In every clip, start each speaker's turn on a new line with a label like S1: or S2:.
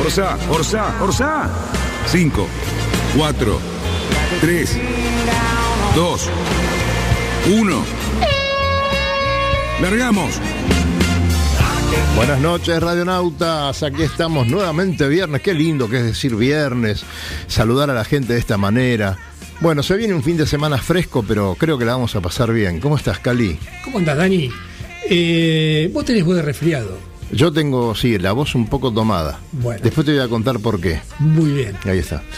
S1: Orsa, Orsa, Orsa. 5, 4, 3, 2, 1. Largamos.
S2: Buenas noches, radionautas. Aquí estamos nuevamente viernes. Qué lindo que es decir viernes. Saludar a la gente de esta manera. Bueno, se viene un fin de semana fresco, pero creo que la vamos a pasar bien. ¿Cómo estás, Cali?
S3: ¿Cómo andás, Dani? Eh, vos tenés voz de resfriado.
S2: Yo tengo, sí, la voz un poco tomada.
S3: Bueno.
S2: Después te voy a contar por qué.
S3: Muy bien.
S2: Ahí está.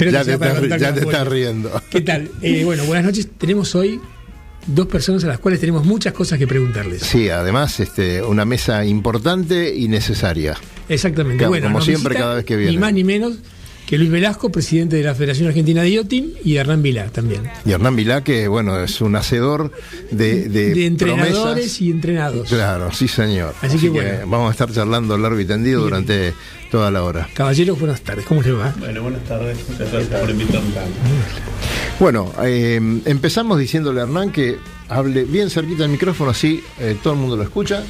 S2: Ya te, estás,
S3: bueno.
S2: estás riendo.
S3: ¿Qué tal? Eh, bueno, buenas noches. Tenemos hoy dos personas a las cuales tenemos muchas cosas que preguntarles.
S2: Sí, además, este, una mesa importante y necesaria.
S3: Exactamente.
S2: Claro,
S3: bueno,
S2: como siempre, cada vez que viene.
S3: Ni más ni menos que Luis Velasco, presidente de la Federación Argentina de Iotin, y Hernán Vilá también.
S2: Y Hernán Vilá, que bueno, es un hacedor de, de,
S3: De entrenadores
S2: promesas.
S3: y entrenados.
S2: Claro, sí, señor.
S3: Así que bueno.
S2: vamos a estar charlando largo y tendido
S3: Bien.
S2: durante toda la hora.
S3: Caballeros, buenas tardes. ¿Cómo les va?
S4: Bueno, buenas tardes. Muchas gracias por invitarme.
S2: Bueno, eh, empezamos diciéndole a Hernán que hable bien cerquita del micrófono, así eh, todo el mundo lo escucha.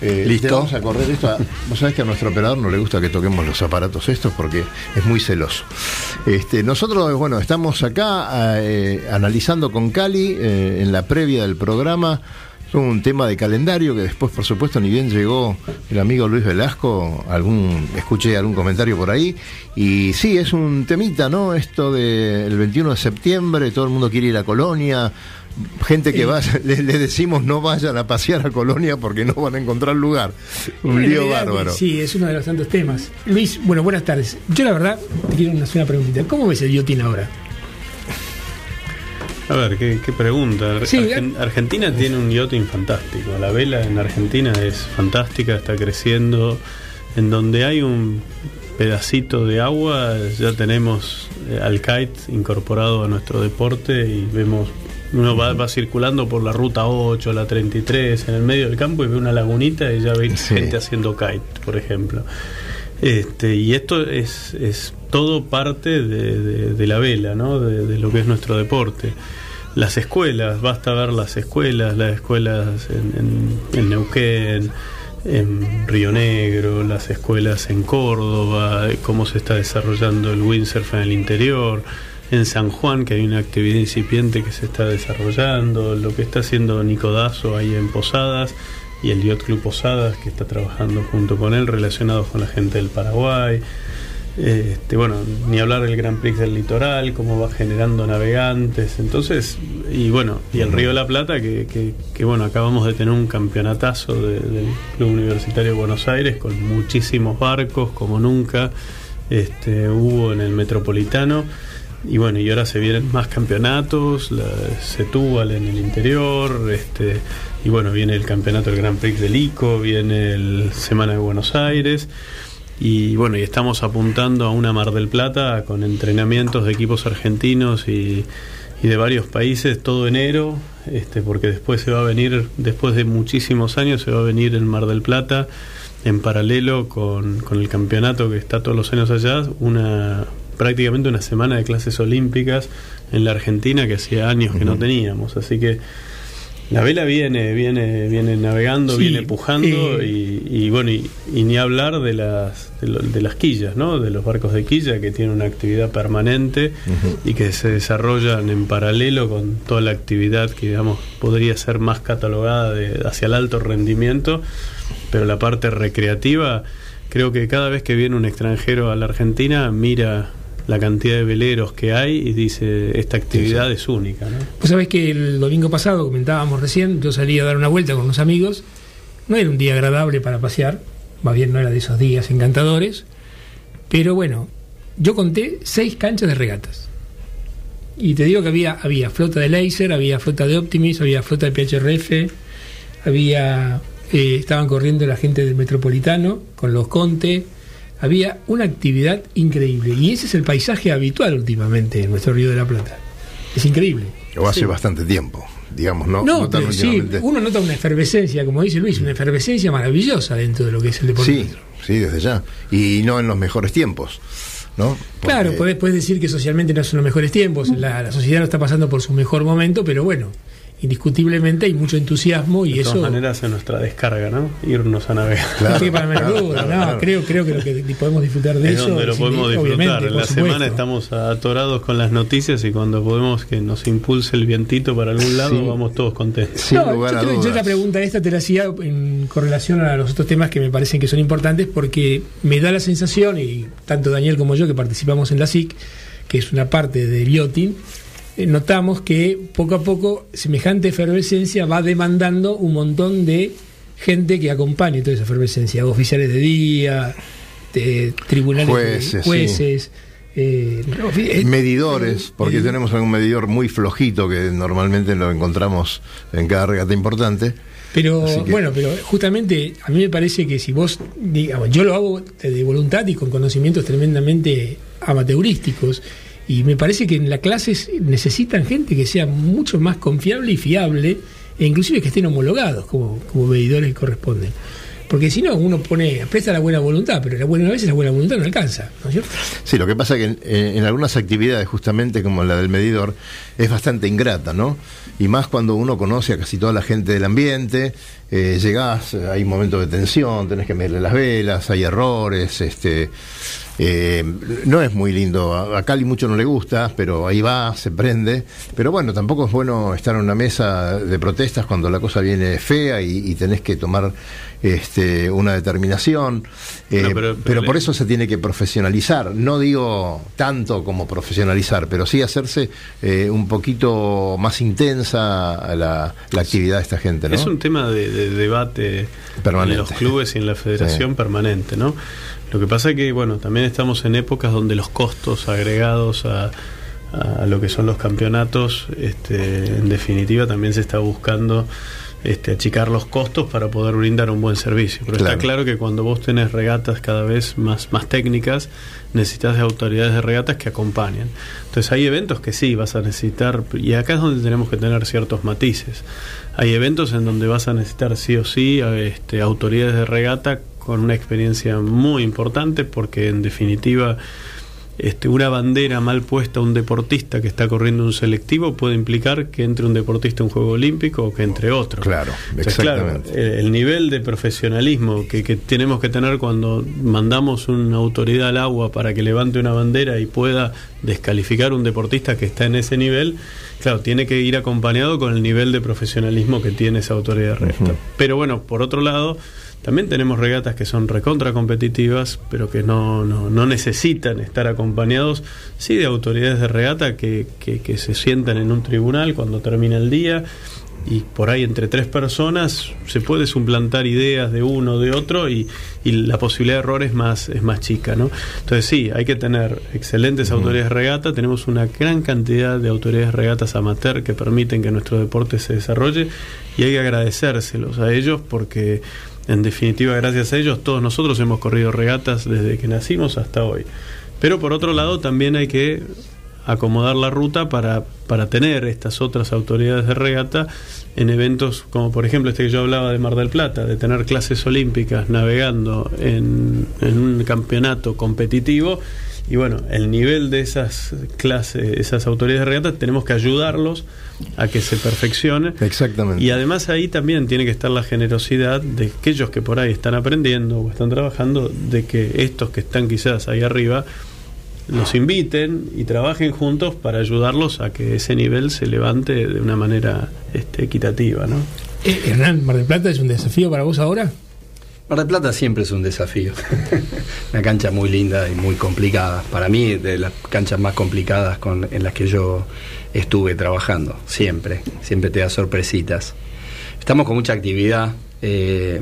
S2: Eh,
S5: Listo.
S2: te Vamos a correr esto. a- Vos sabés que a nuestro operador no le gusta que toquemos los aparatos estos porque es muy celoso. Este, nosotros, bueno, estamos acá eh, analizando con Cali eh, en la previa del programa un tema de calendario que después, por supuesto, ni bien llegó el amigo Luis Velasco, algún escuché algún comentario por ahí. Y sí, es un temita, ¿no? Esto del 21 de septiembre, todo el mundo quiere ir a Colonia. Gente que vaya, le, le decimos no vayan a pasear a Colonia porque no van a encontrar lugar. Un lío
S3: realidad,
S2: bárbaro.
S3: Sí, es uno de los tantos temas. Luis, bueno, buenas tardes. Yo la verdad te quiero hacer una preguntita. ¿Cómo ves el Iotin ahora?
S4: A ver, qué, qué pregunta.
S3: Sí,
S4: Argen- Argentina tiene un yachting fantástico. La vela en Argentina es fantástica, está creciendo. En donde hay un pedacito de agua, ya tenemos eh, al kite incorporado a nuestro deporte y vemos. Uno va, va circulando por la ruta 8, la 33, en el medio del campo y ve una lagunita y ya ve
S2: Sí.
S4: gente haciendo kite, por ejemplo. Este, y esto es, es todo parte de, de- de la vela, ¿no? De, de lo que es nuestro deporte. Las escuelas, basta ver las escuelas, las escuelas en, en- en Neuquén, en Río Negro, las escuelas en Córdoba, cómo se está desarrollando el windsurf en el interior, en San Juan, que hay una actividad incipiente que se está desarrollando, lo que está haciendo Nico Dazo ahí en Posadas y el Yacht Club Posadas, que está trabajando junto con él, relacionados con la gente del Paraguay. Este, bueno, ni hablar del Grand Prix del litoral, cómo va generando navegantes. Entonces, y bueno, y el Río de la Plata, que, que- que, bueno, acabamos de tener un campeonatazo de- del Club Universitario de Buenos Aires con muchísimos barcos, como nunca este, hubo en el Metropolitano. Y bueno, y ahora se vienen más campeonatos, la Setúbal en el interior, este, y bueno, viene el campeonato del Grand Prix del ICO, viene el Semana de Buenos Aires. Y bueno, y estamos apuntando a una Mar del Plata con entrenamientos de equipos argentinos y, y de varios países todo enero, este, porque después se va a venir, después de muchísimos años, se va a venir el Mar del Plata en paralelo con, con el campeonato que está todos los años allá, una prácticamente una semana de clases olímpicas en la Argentina que hacía años que no teníamos. Así que la vela viene, viene, viene navegando,
S3: Sí,
S4: viene pujando
S3: eh,
S4: y, y bueno, y, y ni hablar de las, de, lo- de las quillas, ¿no? De los barcos de quilla que tienen una actividad permanente y que se desarrollan en paralelo con toda la actividad que, digamos, podría ser más catalogada de, hacia el alto rendimiento, pero la parte recreativa, creo que cada vez que viene un extranjero a la Argentina mira la cantidad de veleros que hay y dice, esta actividad es única. ¿no?
S3: Pues sabés que el domingo pasado, comentábamos recién, yo salí a dar una vuelta con unos amigos, no era un día agradable para pasear, más bien no era de esos días encantadores, pero bueno, yo conté seis canchas de regatas. Y te digo que había, había flota de Laser, había flota de Optimis, había flota de PHRF, había eh, estaban corriendo la gente del Metropolitano con los Conte, había una actividad increíble. Y ese es el paisaje habitual últimamente en nuestro Río de la Plata. Es increíble.
S2: O hace
S3: Sí.
S2: bastante tiempo, digamos, ¿no?
S3: No,
S2: tan
S3: pero sí,
S2: últimamente.
S3: uno nota una efervescencia, como dice Luis, una efervescencia maravillosa dentro de lo que es el deporte.
S2: Sí, sí, desde ya. Y no en los mejores tiempos, ¿no? Porque-
S3: Claro, podés, podés decir que socialmente no son los mejores tiempos, la, la sociedad no está pasando por su mejor momento, pero bueno, indiscutiblemente hay mucho entusiasmo y
S4: De
S3: eso...
S4: todas maneras, es nuestra descarga, ¿no? Irnos a navegar.
S2: Claro,
S3: tiene para
S2: claro,
S3: duda,
S2: claro,
S3: no,
S2: claro.
S3: creo, creo que lo que podemos disfrutar de
S4: es
S3: eso.
S4: donde lo
S3: sí,
S4: podemos
S3: obviamente,
S4: disfrutar. En la
S3: supuesto.
S4: semana estamos atorados con las noticias y cuando podemos que nos impulse el vientito para algún lado,
S2: Sí.
S4: vamos todos contentos.
S2: Sin
S3: No,
S2: lugar
S3: yo,
S2: a
S3: creo- yo la pregunta esta te la hacía en correlación a los otros temas que me parecen que son importantes porque me da la sensación, y tanto Daniel como yo que participamos en la SIC, que es una parte de Biotin, notamos que poco a poco semejante efervescencia va demandando un montón de gente que acompañe toda esa efervescencia, oficiales de día, de tribunales, de-
S2: Jueces,
S3: jueces eh, eh,
S2: Medidores, porque
S3: eh,
S2: tenemos un medidor muy flojito que normalmente lo encontramos en cada regata importante.
S3: Pero
S2: que-
S3: bueno, pero justamente a mí me parece que si vos, digamos, yo lo hago de voluntad y con conocimientos tremendamente amateurísticos, y me parece que en las clases necesitan gente que sea mucho más confiable y fiable, e inclusive que estén homologados como, como medidores que corresponden. Porque si no, uno pone, presta la buena voluntad, pero la buena a veces la buena voluntad no alcanza, ¿no es cierto?
S2: Sí, lo que pasa es que en, eh, algunas actividades, justamente como la del medidor, es bastante ingrata, ¿no? Y más cuando uno conoce a casi toda la gente del ambiente, eh, llegás, hay momentos de tensión, tenés que medirle las velas, hay errores, este. Eh, no es muy lindo, a, a Cali mucho no le gusta, pero ahí va, se prende. Pero bueno, tampoco es bueno estar en una mesa de protestas cuando la cosa viene fea y, y tenés que tomar este, una determinación. Eh,
S4: No, pero-
S2: pero,
S4: pero
S2: por eso se tiene que profesionalizar. No digo tanto como profesionalizar, pero sí hacerse eh, un poquito más intensa la, la actividad de esta gente, ¿no?
S4: Es un tema de, de debate
S2: Permanente.
S4: en los clubes y en la federación
S2: Sí.
S4: permanente, ¿no? Lo que pasa es que, bueno, también estamos en épocas donde los costos agregados a, a lo que son los campeonatos, este, en definitiva, también se está buscando este, achicar los costos para poder brindar un buen servicio. Pero
S2: Claro.
S4: está claro que cuando vos tenés regatas cada vez más, más técnicas, necesitas de autoridades de regatas que acompañen. Entonces hay eventos que sí vas a necesitar, y acá es donde tenemos que tener ciertos matices. Hay eventos en donde vas a necesitar sí o sí este, autoridades de regata con una experiencia muy importante, porque en definitiva este, una bandera mal puesta a un deportista que está corriendo un selectivo puede implicar que entre un deportista a un juego olímpico o que entre otro.
S2: Claro, exactamente.
S4: el nivel de profesionalismo que, que tenemos que tener cuando mandamos una autoridad al agua para que levante una bandera y pueda descalificar un deportista que está en ese nivel, claro, tiene que ir acompañado con el nivel de profesionalismo que tiene esa autoridad de regata. Pero bueno, por otro lado, también tenemos regatas que son recontra competitivas, pero que no, no, no necesitan estar acompañados, sí, de autoridades de regata que, que, que se sientan en un tribunal cuando termina el día. Y por ahí entre tres personas se puede suplantar ideas de uno de otro y, y la posibilidad de error es más, es más chica, ¿no? Entonces sí, hay que tener excelentes autoridades de regata, tenemos una gran cantidad de autoridades de regatas amateur que permiten que nuestro deporte se desarrolle y hay que agradecérselos a ellos porque en definitiva gracias a ellos todos nosotros hemos corrido regatas desde que nacimos hasta hoy. Pero por otro lado también hay que acomodar la ruta para, para tener estas otras autoridades de regata en eventos como por ejemplo este que yo hablaba de Mar del Plata, de tener clases olímpicas navegando en, en un campeonato competitivo y bueno, el nivel de esas clases, esas autoridades de regata, tenemos que ayudarlos a que se perfeccione.
S2: Exactamente.
S4: Y además ahí también tiene que estar la generosidad de aquellos que por ahí están aprendiendo o están trabajando, de que estos que están quizás ahí arriba los inviten y trabajen juntos para ayudarlos a que ese nivel se levante de una manera este, equitativa, ¿no?
S3: Eh, Hernán, Mar del Plata es un desafío para vos ahora.
S5: Mar del Plata siempre es un desafío. Una cancha muy linda y muy complicada. Para mí, de las canchas más complicadas en las que yo estuve trabajando. Siempre. Siempre te da sorpresitas. Estamos con mucha actividad. eh,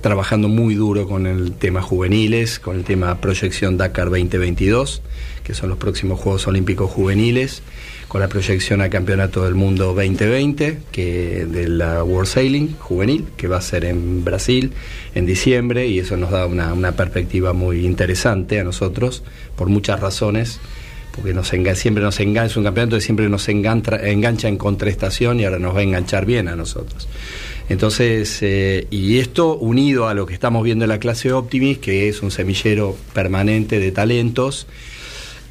S5: trabajando muy duro con el tema juveniles, con el tema proyección Dakar 2022, que son los próximos Juegos Olímpicos Juveniles, con la proyección al Campeonato del Mundo 2020, que de la World Sailing juvenil, que va a ser en Brasil en diciembre, y eso nos da una, una perspectiva muy interesante a nosotros, por muchas razones porque nos siempre nos engancha, es un campeonato que siempre nos engancha, engancha en contraestación y ahora nos va a enganchar bien a nosotros. Entonces, eh, y esto unido a lo que estamos viendo en la clase Optimis, que es un semillero permanente de talentos,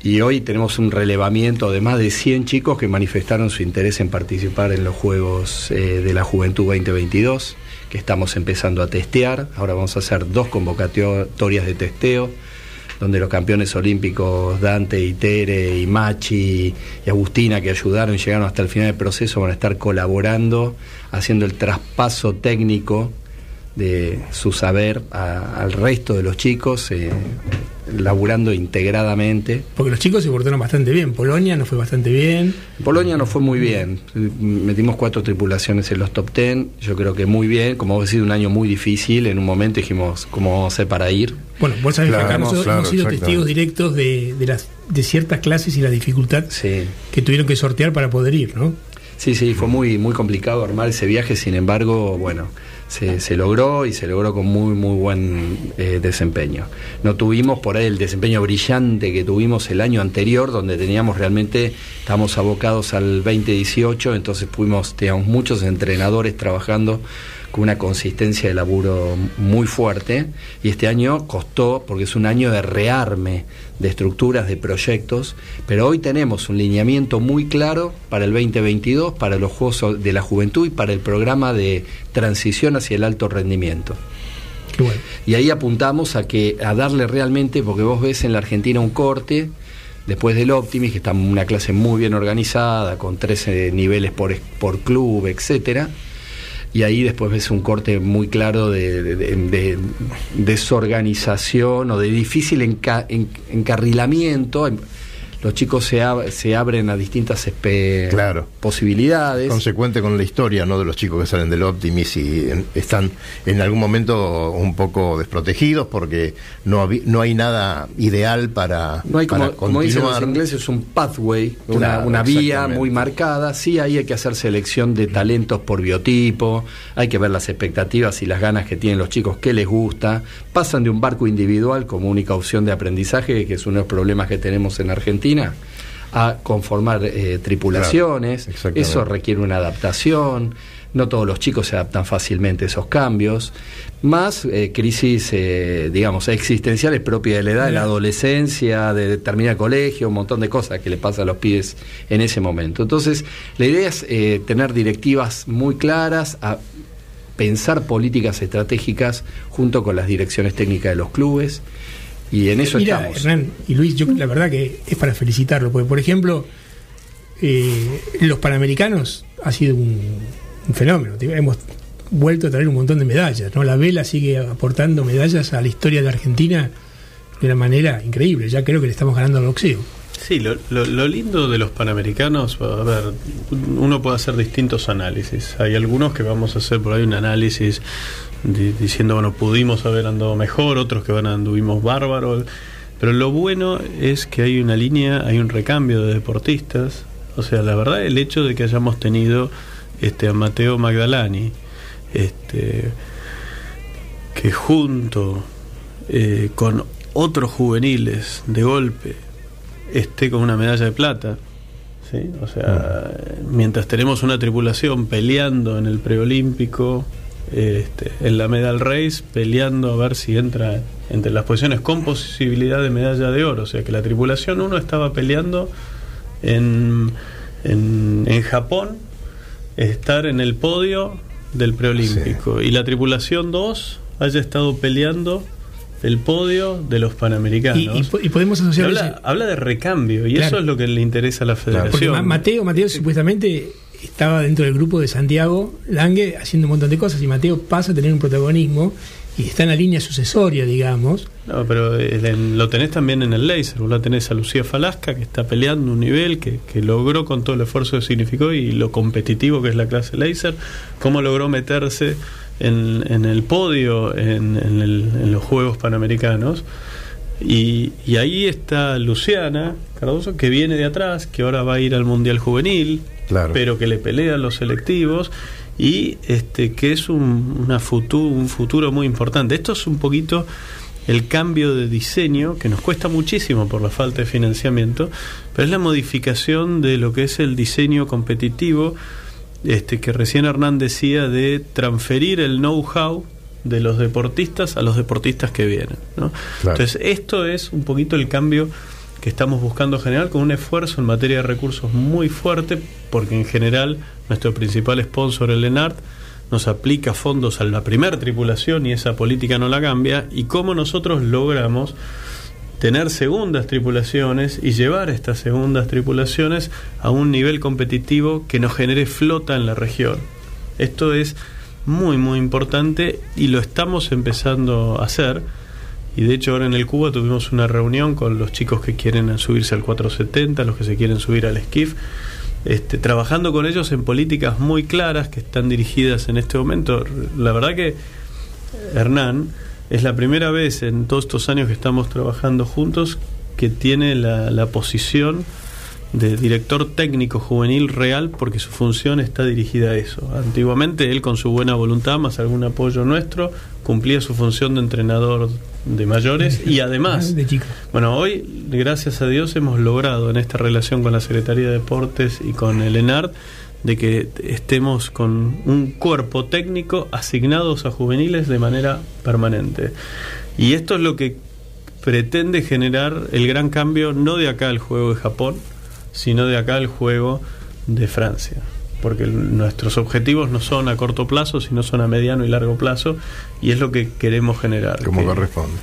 S5: y hoy tenemos un relevamiento de más de 100 chicos que manifestaron su interés en participar en los Juegos eh, de la Juventud 2022, que estamos empezando a testear. Ahora vamos a hacer dos convocatorias de testeo donde los campeones olímpicos Dante y Tere y Machi y Agustina que ayudaron y llegaron hasta el final del proceso van a estar colaborando, haciendo el traspaso técnico de su saber al resto de los chicos, eh, laburando integradamente.
S3: Porque los chicos se portaron bastante bien. Polonia nos fue bastante bien.
S5: Polonia nos fue muy bien. Metimos cuatro tripulaciones en los top ten. Yo creo que muy bien. Como ha sido un año muy difícil, en un momento dijimos cómo vamos a hacer para ir.
S3: Bueno, vos sabés que acá nosotros
S2: claro,
S3: hemos sido testigos directos de, de, las, de ciertas clases y la dificultad
S5: Sí.
S3: que tuvieron que sortear para poder ir, ¿no?
S5: Sí, sí, fue muy, muy complicado armar ese viaje, sin embargo, bueno, se, se logró y se logró con muy, muy buen eh, desempeño. No tuvimos por ahí el desempeño brillante que tuvimos el año anterior, donde teníamos realmente, estábamos abocados al 2018, entonces pudimos, teníamos muchos entrenadores trabajando con una consistencia de laburo muy fuerte y este año costó porque es un año de rearme de estructuras, de proyectos, pero hoy tenemos un lineamiento muy claro para el 2022, para los Juegos de la Juventud y para el programa de transición hacia el alto rendimiento.
S3: Qué bueno.
S5: Y ahí apuntamos a que a darle realmente, porque vos ves en la Argentina un corte, después del Optimis, que está una clase muy bien organizada, con 13 niveles por, por club, etcétera. Y ahí después ves un corte muy claro de, de- de- de desorganización o de difícil enca- en- encarrilamiento. Los chicos se, ab- se abren a distintas
S2: Claro.
S5: posibilidades.
S2: consecuente con la historia ¿no? de los chicos que salen del Optimis y en- están en algún momento un poco desprotegidos porque no, no hay nada ideal para,
S5: No hay como,
S2: para
S5: como dicen los
S2: continuar.
S5: ingleses, un pathway, una,
S2: Claro,
S5: una vía muy marcada. Sí, ahí hay que hacer selección de talentos por biotipo, hay que ver las expectativas y las ganas que tienen los chicos, qué les gusta. Pasan de un barco individual como única opción de aprendizaje, que es uno de los problemas que tenemos en Argentina, a conformar eh, tripulaciones.
S2: Claro.
S5: Eso requiere una adaptación. No todos los chicos se adaptan fácilmente a esos cambios. Más eh, crisis, eh, digamos, existenciales propias de la edad, de la adolescencia, de terminar el colegio, un montón de cosas que le pasa a los pibes en ese momento. Entonces, la idea es eh, tener directivas muy claras, a pensar políticas estratégicas junto con las direcciones técnicas de los clubes. Y en eso
S3: Mira,
S5: estamos.
S3: Hernán y Luis, yo la verdad que es para felicitarlo, porque por ejemplo, eh, los Panamericanos ha sido un, un fenómeno. Hemos vuelto a traer un montón de medallas, ¿no? La vela sigue aportando medallas a la historia de Argentina de una manera increíble. Ya creo que le estamos ganando al boxeo.
S4: Sí, lo, lo- lo lindo de los panamericanos, a ver, uno puede hacer distintos análisis. Hay algunos que vamos a hacer por ahí un análisis di- diciendo, bueno, pudimos haber andado mejor, otros que van anduvimos bárbaros. Pero lo bueno es que hay una línea, hay un recambio de deportistas. O sea, la verdad, el hecho de que hayamos tenido este, a Mateo Magdalani, este, que junto eh, con otros juveniles de golpe esté con una medalla de plata. ¿sí? O sea, mientras tenemos una tripulación peleando en el preolímpico, este, en la medal race, peleando a ver si entra entre las posiciones con posibilidad de medalla de oro. O sea, que la tripulación 1 estaba peleando en, en, en Japón, estar en el podio del preolímpico. Y la tripulación 2 haya estado peleando el podio de los panamericanos.
S3: Y, y po- y podemos asociar
S4: habla,
S3: ese-
S4: habla de recambio y
S3: Claro.
S4: eso es lo que le interesa a la federación.
S3: Mateo, Mateo supuestamente estaba dentro del grupo de Santiago Lange haciendo un montón de cosas y Mateo pasa a tener un protagonismo y está en la línea sucesoria, digamos.
S4: No, pero eh, en- lo tenés también en el laser. Vos la tenés a Lucía Falasca, que está peleando un nivel que, que logró con todo el esfuerzo que significó y lo competitivo que es la clase laser, cómo logró meterse en, en el podio en, en el- en los Juegos Panamericanos. Y, y ahí está Luciana Cardoso, que viene de atrás, que ahora va a ir al Mundial Juvenil,
S2: Claro.
S4: pero que le pelea los selectivos y este que es un, una futu- un futuro muy importante. Esto es un poquito el cambio de diseño que nos cuesta muchísimo por la falta de financiamiento, pero es la modificación de lo que es el diseño competitivo este que recién Hernán decía de transferir el know-how de los deportistas a los deportistas que vienen. ¿no?
S2: Claro.
S4: Entonces, esto es un poquito el cambio que estamos buscando generar con un esfuerzo en materia de recursos muy fuerte, porque en general nuestro principal sponsor, el ENART, nos aplica fondos a la primera tripulación y esa política no la cambia, y cómo nosotros logramos tener segundas tripulaciones y llevar estas segundas tripulaciones a un nivel competitivo que nos genere flota en la región. Esto es muy muy importante y lo estamos empezando a hacer. Y de hecho ahora en el Cuba tuvimos una reunión con los chicos que quieren subirse al 470, los que se quieren subir al esquif, este, trabajando con ellos en políticas muy claras que están dirigidas en este momento. La verdad que Hernán es la primera vez en todos estos años que estamos trabajando juntos que tiene la, la posición de director técnico juvenil real porque su función está dirigida a eso. Antiguamente él con su buena voluntad más algún apoyo nuestro cumplía su función de entrenador de mayores y además
S3: De
S4: bueno, hoy, gracias a Dios, hemos logrado en esta relación con la Secretaría de Deportes y con el ENARD de que estemos con un cuerpo técnico asignados a juveniles de manera permanente. Y esto es lo que pretende generar el gran cambio, no de acá el juego de Japón, sino de acá el juego de Francia. Porque nuestros objetivos no son a corto plazo, sino son a mediano y largo plazo, y es lo que queremos generar.
S2: Como
S4: que-
S2: corresponde.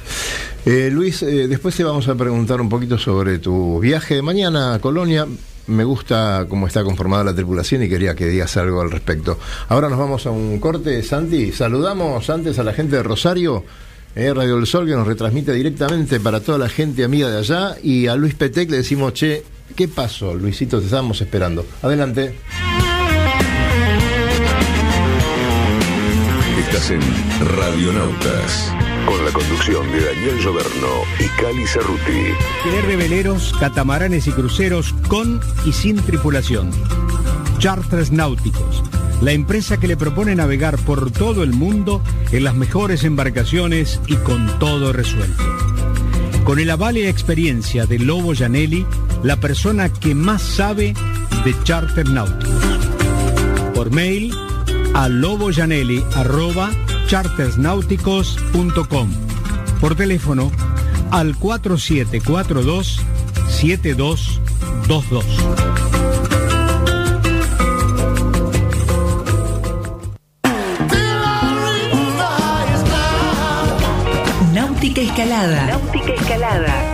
S2: Eh, Luis, eh, después te vamos a preguntar un poquito sobre tu viaje de mañana a Colonia. Me gusta cómo está conformada la tripulación y quería que digas algo al respecto. Ahora nos vamos a un corte, Santi. Saludamos antes a la gente de Rosario, eh, Radio del Sol, que nos retransmite directamente para toda la gente amiga de allá. Y a Luis Petec le decimos, che, ¿qué pasó, Luisito? Te estábamos esperando. Adelante.
S1: Estás en Radionautas, con la conducción de Daniel Lloberno y Cali Cerruti.
S6: Alquiler veleros, catamaranes y cruceros con y sin tripulación. Charters Náuticos, la empresa que le propone navegar por todo el mundo en las mejores embarcaciones y con todo resuelto. Con el aval y experiencia de Lobo Janelli, la persona que más sabe de charter náuticos. Por mail a loboyanelli@chartersnáuticos.com. Por teléfono al 4742 7222.
S7: Náutica Escalada.
S8: Náutica Escalada.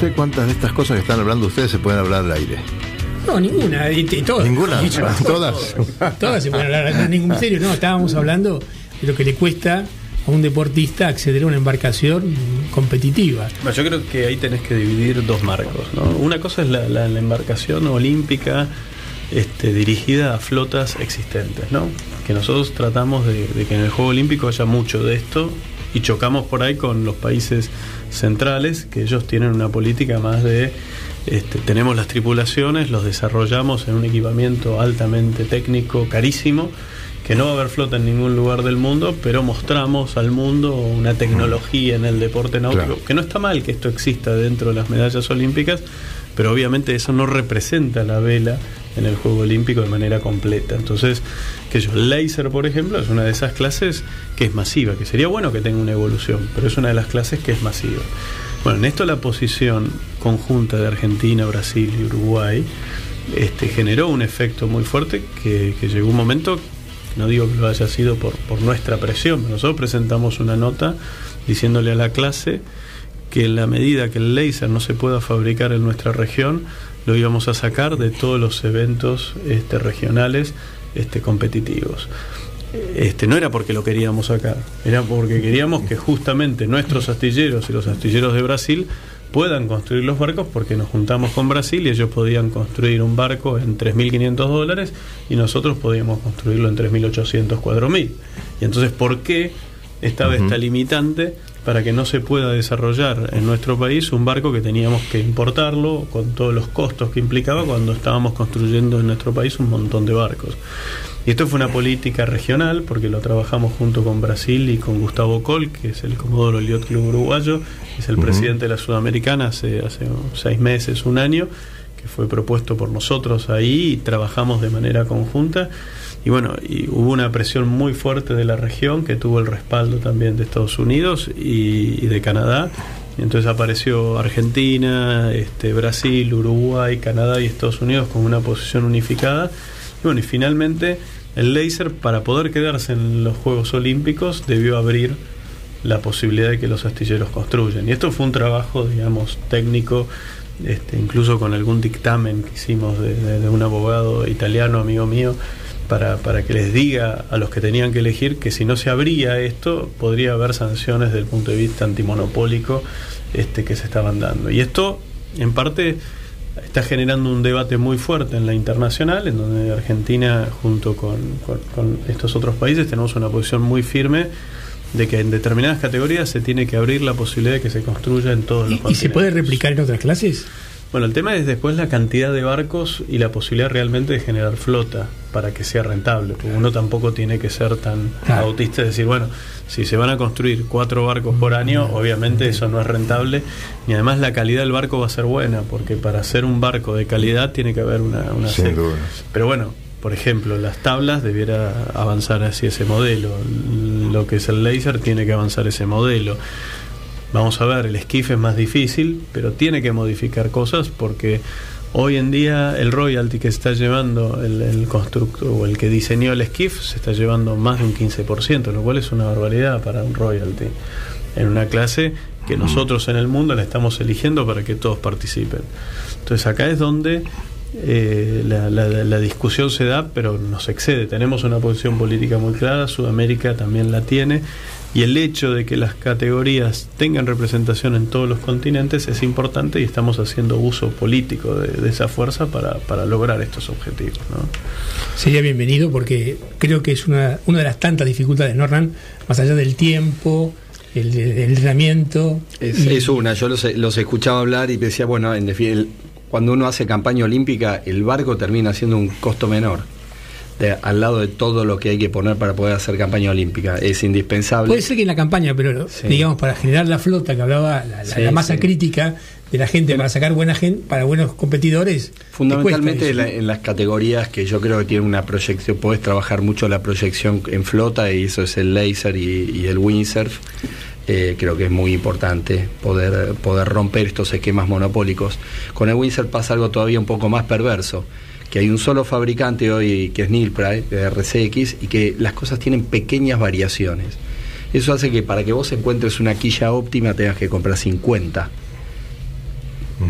S2: Sé cuántas de estas cosas que están hablando ustedes se pueden hablar al aire.
S3: No, ninguna, y, y todas.
S2: Ninguna, todas.
S3: Todas se pueden hablar, no es ningún misterio, no, estábamos hablando de lo que le cuesta a un deportista acceder a una embarcación competitiva.
S4: Bueno, yo creo que ahí tenés que dividir dos marcos. ¿no? Una cosa es la, la- la embarcación olímpica este, dirigida a flotas existentes, ¿no? que nosotros tratamos de, de que en el Juego Olímpico haya mucho de esto y chocamos por ahí con los países centrales, que ellos tienen una política más de, este, tenemos las tripulaciones, los desarrollamos en un equipamiento altamente técnico, carísimo, que no va a haber flota en ningún lugar del mundo, pero mostramos al mundo una tecnología en el deporte náutico,
S2: Claro.
S4: que no está mal que esto exista dentro de las medallas olímpicas, pero obviamente eso no representa la vela en el Juego Olímpico de manera completa. Entonces, que yo, el láser, por ejemplo, es una de esas clases que es masiva, que sería bueno que tenga una evolución, pero es una de las clases que es masiva. Bueno, en esto la posición conjunta de Argentina, Brasil y Uruguay este, generó un efecto muy fuerte que, que llegó un momento, no digo que lo haya sido por, por nuestra presión, nosotros presentamos una nota diciéndole a la clase que en la medida que el láser no se pueda fabricar en nuestra región, lo íbamos a sacar de todos los eventos este, regionales este, competitivos. Este, no era porque lo queríamos sacar, era porque queríamos que justamente nuestros astilleros y los astilleros de Brasil puedan construir los barcos porque nos juntamos con Brasil y ellos podían construir un barco en 3.500 dólares y nosotros podíamos construirlo en 3.800, 4.000. Y entonces, ¿por qué estaba esta limitante para que no se pueda desarrollar en nuestro país un barco que teníamos que importarlo con todos los costos que implicaba cuando estábamos construyendo en nuestro país un montón de barcos? Y esto fue una política regional porque lo trabajamos junto con Brasil y con Gustavo Col, que es el Comodoro Yacht Club Uruguayo, es el presidente de la Sudamericana hace, hace seis meses, un año, que fue propuesto por nosotros ahí y trabajamos de manera conjunta. Y bueno, y hubo una presión muy fuerte de la región que tuvo el respaldo también de Estados Unidos y, de Canadá. Entonces apareció Argentina, este, Brasil, Uruguay, Canadá y Estados Unidos con una posición unificada. Y bueno, y finalmente el láser para poder quedarse en los Juegos Olímpicos debió abrir la posibilidad de que los astilleros construyan. Y esto fue un trabajo, digamos, técnico, este, incluso con algún dictamen que hicimos de un abogado italiano, amigo mío, para, para que les diga a los que tenían que elegir que si no se abría esto, podría haber sanciones desde el punto de vista antimonopólico este, que se estaban dando. Y esto, en parte, está generando un debate muy fuerte en la internacional, en donde Argentina, junto con, con- con estos otros países, tenemos una posición muy firme de que en determinadas categorías se tiene que abrir la posibilidad de que se construya en todos los
S3: ¿Y, y se
S4: continentes.
S3: puede replicar en otras clases?
S4: Bueno, el tema es después la cantidad de barcos y la posibilidad realmente de generar flota para que sea rentable. Porque uno tampoco tiene que ser tan
S3: Claro.
S4: autista y decir, bueno, si se van a construir cuatro barcos por año, obviamente eso no es rentable. Y además la calidad del barco va a ser buena, porque para hacer un barco de calidad tiene que haber una... una
S2: Sin
S4: serie.
S2: duda.
S4: Pero bueno, por ejemplo, las tablas debiera avanzar hacia ese modelo. Lo que es el laser tiene que avanzar ese modelo. Vamos a ver, el esquife es más difícil, pero tiene que modificar cosas porque hoy en día el royalty que está llevando el, el constructor o el que diseñó el esquife se está llevando más de un 15%, lo cual es una barbaridad para un royalty en una clase que nosotros en el mundo la estamos eligiendo para que todos participen. Entonces acá es donde eh, la, la- la discusión se da, pero nos excede. Tenemos una posición política muy clara, Sudamérica también la tiene, y el hecho de que las categorías tengan representación en todos los continentes es importante y estamos haciendo uso político de, de esa fuerza para, para lograr estos objetivos. ¿no?
S3: Sería bienvenido porque creo que es una, una de las tantas dificultades, ¿no, Hernán? Más allá del tiempo, el, el entrenamiento.
S5: Es,
S3: y-
S5: es una, yo los, los escuchaba hablar y decía, bueno, en el- cuando uno hace campaña olímpica, el barco termina siendo un costo menor. De- al lado de todo lo que hay que poner para poder hacer campaña olímpica. Es indispensable.
S3: Puede ser que en la campaña, pero
S5: Sí.
S3: digamos, para generar la flota que hablaba, la, la-
S5: Sí,
S3: la masa
S5: sí.
S3: crítica de la gente para sacar buena gente, para buenos competidores. te
S5: Fundamentalmente en, la-
S3: eso.
S5: en las categorías que yo creo que tienen una proyección, puedes trabajar mucho la proyección en flota y eso es el laser y, y el windsurf. Eh, creo que es muy importante poder, poder romper estos esquemas monopólicos. Con el windsurf pasa algo todavía un poco más perverso, que hay un solo fabricante hoy que es Nilpray, de RCX, y que las cosas tienen pequeñas variaciones. Eso hace que para que vos encuentres una quilla óptima tengas que comprar 50,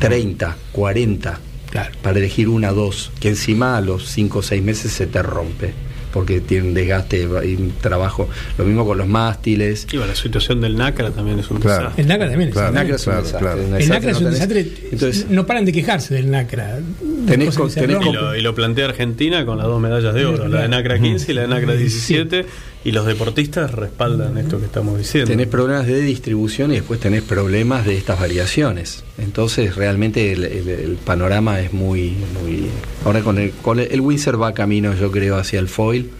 S5: 30, 40
S3: Claro.
S5: para elegir una dos, que encima a los 5 o 6 meses se te rompe. Porque tienen desgaste y trabajo. Lo mismo con los mástiles.
S4: Y bueno, la situación del NACRA también es un
S2: Claro.
S4: desastre.
S3: El NACRA también es
S2: Claro,
S3: un
S5: NACRA es un
S2: claro,
S5: desastre.
S3: El NACRA es
S5: no
S3: un desastre.
S5: Entonces,
S3: no paran de quejarse del NACRA. Las
S5: Tenés.
S4: Y lo, y lo plantea Argentina con las dos medallas de oro, la de NACRA 15 y la de NACRA 17, y los deportistas respaldan esto que estamos diciendo.
S5: Tenés problemas de distribución y después tenés problemas de estas variaciones. Entonces realmente el, el- el panorama es muy, muy. Ahora con el, con el, el Windsor va camino, yo creo, hacia el foil.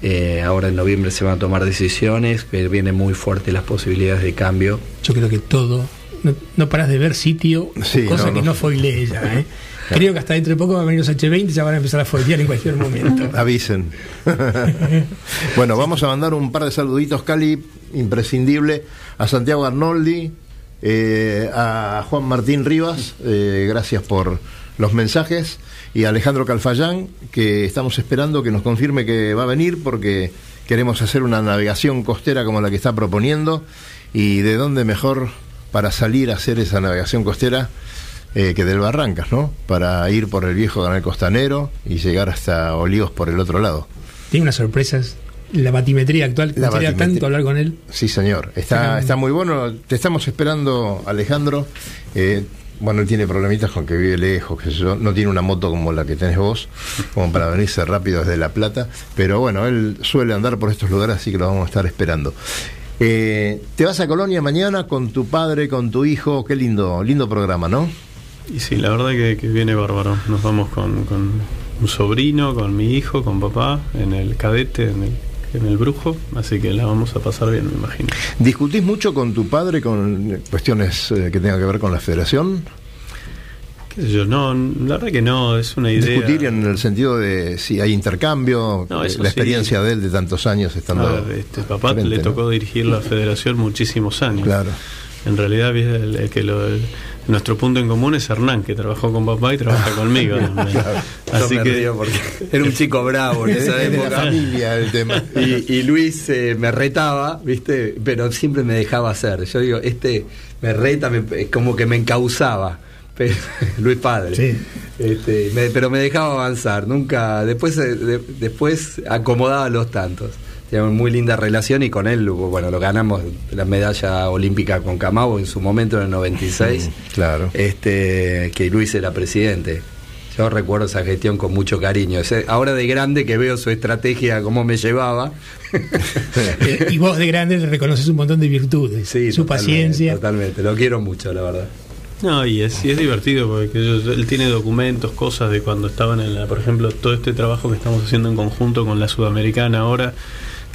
S5: Eh, ahora en noviembre se van a tomar decisiones, que vienen muy fuertes las posibilidades de cambio.
S3: Yo creo que todo. No, no paras de ver sitio,
S2: Sí,
S3: cosa
S2: no,
S3: que
S2: no.
S3: no foilee ya. ¿eh? Creo que hasta dentro de poco van a venir los H20 y ya van a empezar a foilear en cualquier momento.
S2: Avisen. bueno, vamos a mandar un par de saluditos, Cali, imprescindible, a Santiago Arnoldi, eh, a Juan Martín Rivas, eh, gracias por los mensajes, y a Alejandro Calfayán, que estamos esperando que nos confirme que va a venir porque queremos hacer una navegación costera como la que está proponiendo, y de dónde mejor para salir a hacer esa navegación costera eh, que del Barrancas, ¿no? Para ir por el viejo canal costanero y llegar hasta Olivos por el otro lado.
S3: Tiene unas sorpresas. La batimetría actual,
S2: La batimetría.
S3: tanto hablar con él.
S2: Sí, señor. Está, está muy bueno. Te estamos esperando, Alejandro. Eh, bueno, él tiene problemitas con que vive lejos, que yo. No tiene una moto como la que tenés vos, como para venirse rápido desde La Plata. Pero bueno, él suele andar por estos lugares, así que lo vamos a estar esperando. Eh, te vas a Colonia mañana con tu padre, con tu hijo. Qué lindo, lindo programa, ¿no?
S4: Y sí, la verdad que, que viene bárbaro. Nos vamos con, con un sobrino, con mi hijo, con papá, en el cadete, en el, en el brujo, así que la vamos a pasar bien, me imagino.
S2: ¿Discutís mucho con tu padre con cuestiones eh, que tengan que ver con la federación?
S4: ¿Qué sé yo? No, la verdad que no, es una idea.
S2: Discutir en el sentido de si hay intercambio,
S4: No,
S2: eh, la
S4: sí.
S2: experiencia de él de tantos años estando.
S4: A ver, este, papá
S2: frente,
S4: le
S2: ¿no?
S4: tocó dirigir la federación muchísimos años.
S2: Claro.
S4: En realidad, el, el que lo- el- nuestro punto en común es Hernán, que trabajó con papá y trabaja conmigo. Así
S5: Yo me
S4: que
S5: río porque era un chico bravo en esa época.
S2: familia el tema.
S5: Y, y Luis eh, me retaba, ¿viste? Pero siempre me dejaba hacer. Yo digo, este me reta, me- es como que me encauzaba. Pero, Luis Padre.
S3: Sí.
S5: Este, me- pero me dejaba avanzar. Nunca. Después, eh, de- después acomodaba los tantos. Teníamos muy linda relación y con él, bueno, lo ganamos la medalla olímpica con Camabo en su momento en el 96.
S2: Claro.
S5: Este, que Luis era presidente. Yo recuerdo esa gestión con mucho cariño. Ahora de grande que veo su estrategia, cómo me llevaba.
S3: Y vos de grande le reconoces un montón de virtudes.
S5: Sí,
S3: su
S5: totalmente,
S3: paciencia.
S5: Totalmente, lo quiero mucho, la verdad.
S4: No, y es, y es divertido porque yo- él tiene documentos, cosas de cuando estaban en la, por ejemplo, todo este trabajo que estamos haciendo en conjunto con la Sudamericana ahora,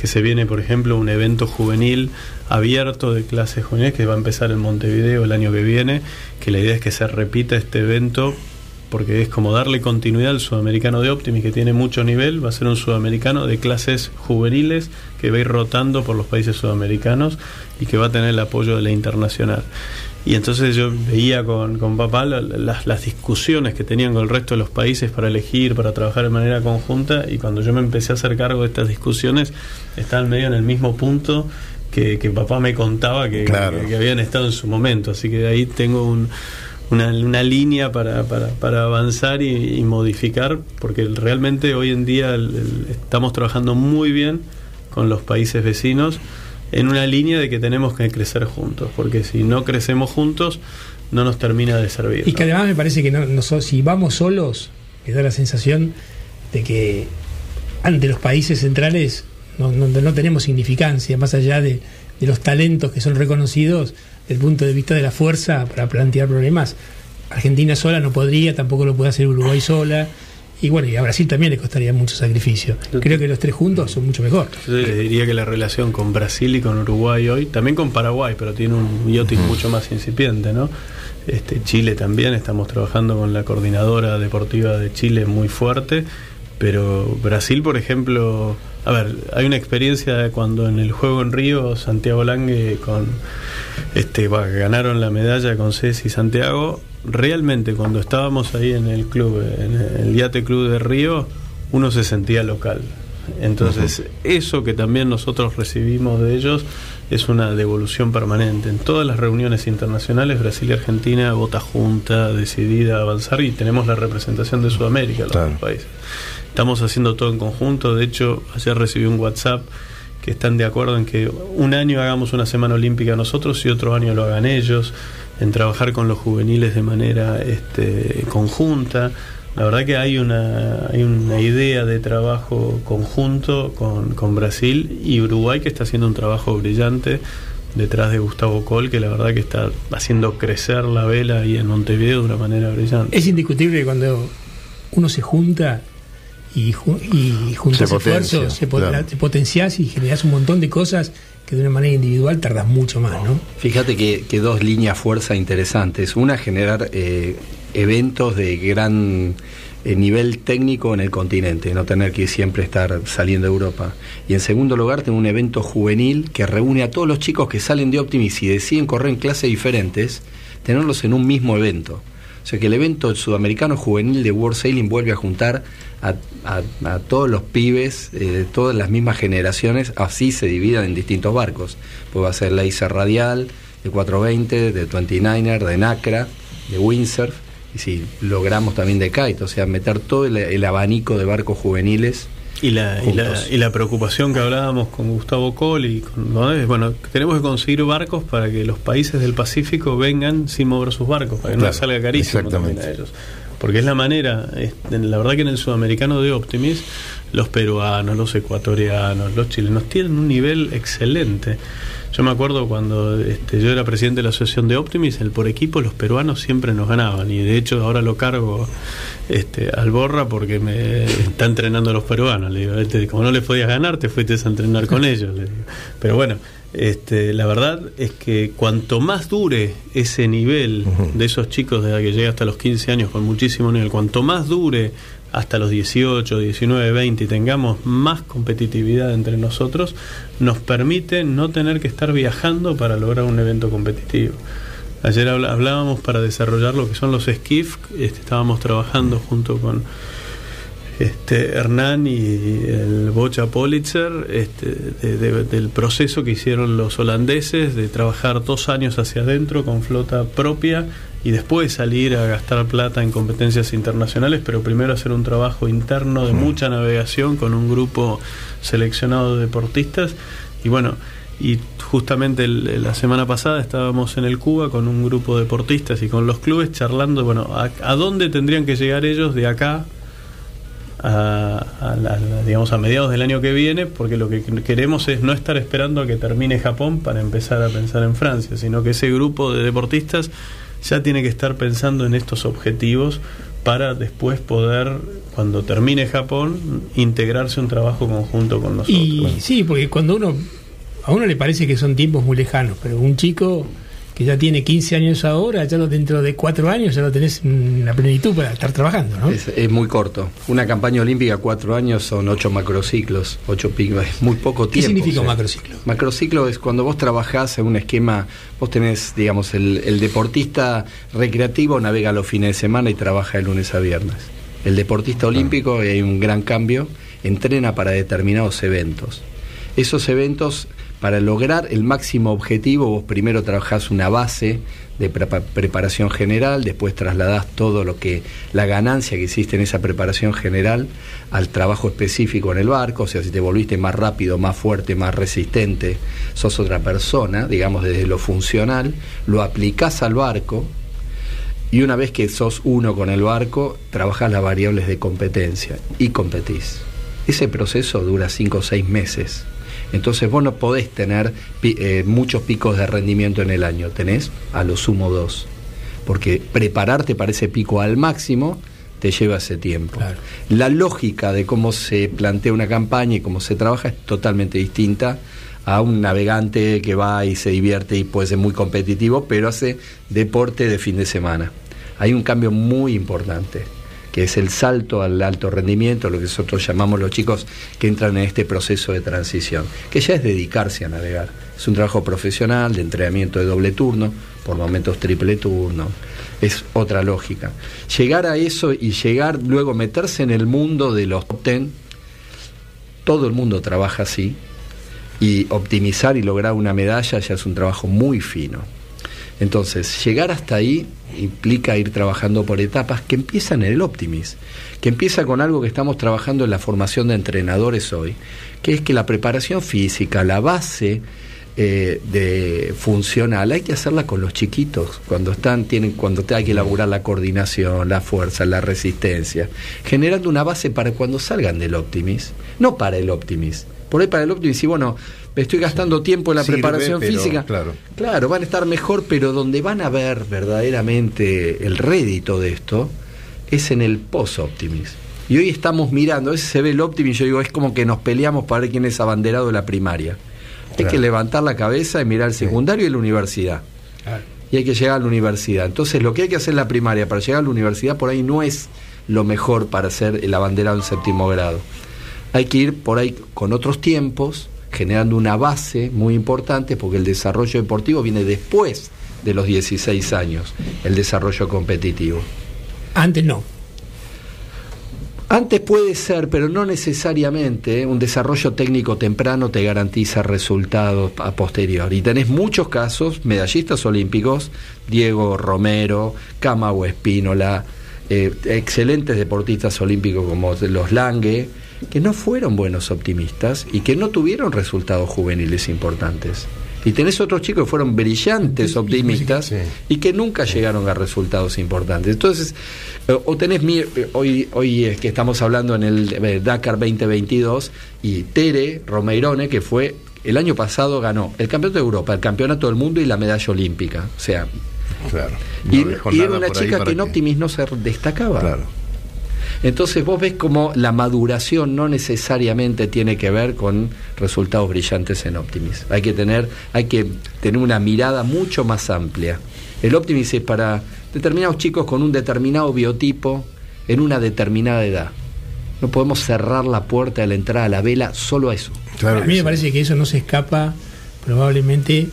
S4: que se viene, por ejemplo, un evento juvenil abierto de clases juveniles que va a empezar en Montevideo el año que viene, que la idea es que se repita este evento porque es como darle continuidad al sudamericano de Optimis, que tiene mucho nivel, va a ser un sudamericano de clases juveniles que va a ir rotando por los países sudamericanos y que va a tener el apoyo de la internacional. Y entonces yo veía con, con papá la- la- las, las discusiones que tenían con el resto de los países para elegir, para trabajar de manera conjunta, y cuando yo me empecé a hacer cargo de estas discusiones, estaban medio en el mismo punto que, que papá me contaba que,
S2: Claro.
S4: que- que habían estado en su momento. Así que de ahí tengo un- una, una línea para, para, para avanzar y, y modificar, porque realmente hoy en día el- el- estamos trabajando muy bien con los países vecinos en una línea de que tenemos que crecer juntos, porque si no crecemos juntos no nos termina de servir.
S3: Y
S4: ¿no?
S3: que además me parece que no, no si vamos solos, me da la sensación de que ante los países centrales no, no- no tenemos significancia, más allá de, de los talentos que son reconocidos desde el punto de vista de la fuerza para plantear problemas. Argentina sola no podría, tampoco lo puede hacer Uruguay sola. Y bueno, y a Brasil también le costaría mucho sacrificio. Creo que los tres juntos son mucho mejor.
S4: Yo les diría que la relación con Brasil y con Uruguay hoy, también con Paraguay, pero tiene un biotis mucho más incipiente, ¿no? Este, Chile también, estamos trabajando con la coordinadora deportiva de Chile muy fuerte, pero Brasil, por ejemplo, a ver, hay una experiencia de cuando en el juego en Río, Santiago Lange con este va, ganaron la medalla con Ceci y Santiago, realmente cuando estábamos ahí en el club, en el Yate Club de Río, uno se sentía local. Entonces, eso que también nosotros recibimos de ellos es una devolución permanente. En todas las reuniones internacionales, Brasil y Argentina vota junta, decidida a avanzar y tenemos la representación de Sudamérica, los
S2: Claro.
S4: dos países. Estamos haciendo todo en conjunto. De hecho, ayer recibí un WhatsApp que están de acuerdo en que un año hagamos una semana olímpica nosotros y otro año lo hagan ellos, en trabajar con los juveniles de manera este, conjunta. La verdad que hay una, hay una idea de trabajo conjunto con, con Brasil y Uruguay que está haciendo un trabajo brillante detrás de Gustavo Col, que la verdad que está haciendo crecer la vela ahí en Montevideo de una manera brillante.
S3: Es indiscutible que cuando uno se junta y, ju- y juntas
S2: Se potencia,
S3: esfuerzos, se, po-
S2: claro.
S3: te potenciás y generás un montón de cosas que de una manera individual tardas mucho más, ¿no?
S5: Fíjate que, que dos líneas fuerza interesantes. Una, generar eh, eventos de gran eh, nivel técnico en el continente, no tener que siempre estar saliendo de Europa. Y en segundo lugar, tener un evento juvenil que reúne a todos los chicos que salen de Optimis y deciden correr en clases diferentes, tenerlos en un mismo evento. O sea que el evento sudamericano juvenil de World Sailing vuelve a juntar a, todos los pibes eh, de todas las mismas generaciones, así se dividan en distintos barcos. Pues va a ser la ISA Radial, de 420, de 29er, de NACRA, de Windsurf, y si logramos también de Kite, o sea, meter todo el abanico de barcos juveniles.
S4: Y la, y, la, y la preocupación que hablábamos con Gustavo Col y con ¿no? es, bueno, tenemos que conseguir barcos para que los países del Pacífico vengan sin mover sus barcos, para que no
S2: Claro,
S4: salga carísimo también
S2: exactamente.
S4: a ellos. Porque es la manera, es- la verdad que en el sudamericano de Optimis, los peruanos, los ecuatorianos, los chilenos tienen un nivel excelente. Yo me acuerdo cuando este, yo era presidente de la asociación de Optimis, el por equipo los peruanos siempre nos ganaban y de hecho ahora lo cargo este, al Borra porque me está entrenando a los peruanos. Le digo, este, como no les podías ganar, te fuiste a entrenar con ellos. le digo. Pero bueno, este, la verdad es que cuanto más dure ese nivel de esos chicos desde que llega hasta los 15 años con muchísimo nivel, cuanto más dure hasta los 18, 19, 20 y tengamos más competitividad entre nosotros, nos permite no tener que estar viajando para lograr un evento competitivo. Ayer hablábamos para desarrollar lo que son los skiff, este, estábamos trabajando junto con este, Hernán y el Bocha Politzer este, de- de- del proceso que hicieron los holandeses de trabajar dos años hacia adentro con flota propia y después salir a gastar plata en competencias internacionales, pero primero hacer un trabajo interno de mucha navegación con un grupo seleccionado de deportistas. Y bueno, y justamente el- la semana pasada estábamos en el Cuba con un grupo de deportistas y con los clubes charlando, bueno, a, a dónde tendrían que llegar ellos de acá a, a la- digamos a mediados del año que viene, porque lo que queremos es no estar esperando a que termine Japón para empezar a pensar en Francia, sino que ese grupo de deportistas ya tiene que estar pensando en estos objetivos para después poder, cuando termine Japón, integrarse un trabajo conjunto con nosotros.
S3: Y sí, porque cuando uno, a uno le parece que son tiempos muy lejanos, pero un chico que ya tiene 15 años ahora, ya lo dentro de 4 años ya lo tenés en la plenitud para estar trabajando, ¿no?
S5: Es, es muy corto. Una campaña olímpica, cuatro años, son ocho macrociclos, ocho picos, es muy poco
S3: ¿Qué
S5: tiempo.
S3: significa un
S5: o sea.
S3: macrociclo?
S5: Macrociclo es cuando vos trabajás en un esquema, vos tenés, digamos, el, el deportista recreativo navega los fines de semana y trabaja de lunes a viernes. El deportista olímpico, hay un gran cambio, entrena para determinados eventos. Esos eventos, para lograr el máximo objetivo, vos primero trabajás una base de prepa- preparación general, después trasladás todo lo que, la ganancia que hiciste en esa preparación general al trabajo específico en el barco, o sea, si te volviste más rápido, más fuerte, más resistente, sos otra persona, digamos desde lo funcional, lo aplicás al barco, y una vez que sos uno con el barco, trabajás las variables de competencia y competís. Ese proceso dura cinco o seis meses. Entonces vos no podés tener eh, muchos picos de rendimiento en el año, tenés a lo sumo dos. Porque prepararte para ese pico al máximo te lleva ese tiempo.
S3: Claro.
S5: La lógica de cómo se plantea una campaña y cómo se trabaja es totalmente distinta a un navegante que va y se divierte y puede ser muy competitivo, pero hace deporte de fin de semana. Hay un cambio muy importante, que es el salto al alto rendimiento, lo que nosotros llamamos los chicos que entran en este proceso de transición, que ya es dedicarse a navegar. Es un trabajo profesional de entrenamiento de doble turno, por momentos triple turno. Es otra lógica. Llegar a eso y llegar luego meterse en el mundo de los ten todo el mundo trabaja así y optimizar y lograr una medalla ya es un trabajo muy fino. Entonces, llegar hasta ahí implica ir trabajando por etapas que empiezan en el Optimis, que empieza con algo que estamos trabajando en la formación de entrenadores hoy, que es que la preparación física, la base eh, de funcional, hay que hacerla con los chiquitos, cuando están, tienen, cuando te hay que elaborar la coordinación, la fuerza, la resistencia, generando una base para cuando salgan del Optimis, no para el Optimis. Por ahí para el Optimis, y bueno, me estoy gastando tiempo en la
S2: Sirve,
S5: preparación
S2: pero,
S5: física.
S2: claro.
S5: Claro, van a estar mejor, pero donde van a ver verdaderamente el rédito de esto es en el post-Optimis. Y hoy estamos mirando, a veces se ve el Optimis, yo digo, es como que nos peleamos para ver quién es abanderado de la primaria. Hay que levantar la cabeza y mirar el secundario y la universidad. Y hay que llegar a la universidad. Entonces, lo que hay que hacer en la primaria para llegar a la universidad por ahí no es lo mejor para ser el abanderado en séptimo grado. Hay que ir por ahí con otros tiempos, generando una base muy importante, porque el desarrollo deportivo viene después de los 16 años, el desarrollo competitivo.
S3: Antes no.
S5: Antes puede ser, pero no necesariamente. ¿eh? Un desarrollo técnico temprano te garantiza resultados a posteriori. Y tenés muchos casos, medallistas olímpicos, Diego Romero, Camagüe Espínola, eh, excelentes deportistas olímpicos como los Lange, que no fueron buenos optimistas y que no tuvieron resultados juveniles importantes. Y tenés otros chicos que fueron brillantes optimistas y que nunca llegaron a resultados importantes. Entonces, eh, o tenés eh, hoy, hoy es que estamos hablando en el eh, Dakar 2022 y Tere Romeirone, que fue el año pasado ganó el campeonato de Europa, el campeonato del mundo y la medalla olímpica. O sea,
S2: Claro.
S5: y,
S2: No
S5: y era una chica que en Optimis no se destacaba.
S2: Claro.
S5: Entonces vos ves como la maduración no necesariamente tiene que ver con resultados brillantes en Optimis. Hay que tener, hay que tener una mirada mucho más amplia. El Optimis es para determinados chicos con un determinado biotipo en una determinada edad. No podemos cerrar la puerta de la entrada a la vela solo a eso.
S3: a mí me parece que eso no se escapa probablemente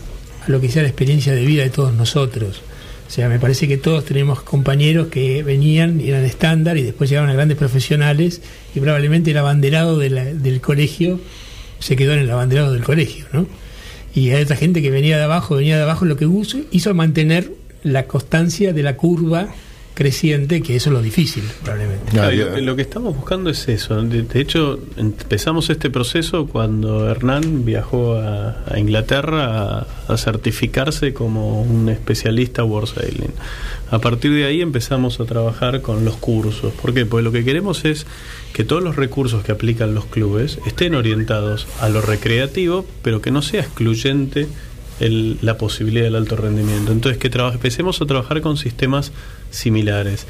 S3: a lo que sea la experiencia de vida de todos nosotros. O sea, me parece que todos tenemos compañeros que venían eran estándar y después llegaron a grandes profesionales y probablemente el abanderado de la- del colegio se quedó en el abanderado del colegio, ¿no? Y hay otra gente que venía de abajo, venía de abajo, lo que hizo, hizo mantener la constancia de la curva creciente, que eso es lo difícil, probablemente.
S4: Claro, lo, lo que estamos buscando es eso. De, de hecho, empezamos este proceso cuando Hernán viajó a, a Inglaterra a, a certificarse como un especialista World Sailing. A partir de ahí empezamos a trabajar con los cursos. ¿Por qué? Porque lo que queremos es que todos los recursos que aplican los clubes estén orientados a lo recreativo, pero que no sea excluyente el- la posibilidad del alto rendimiento. Entonces, que empecemos a trabajar con sistemas similares.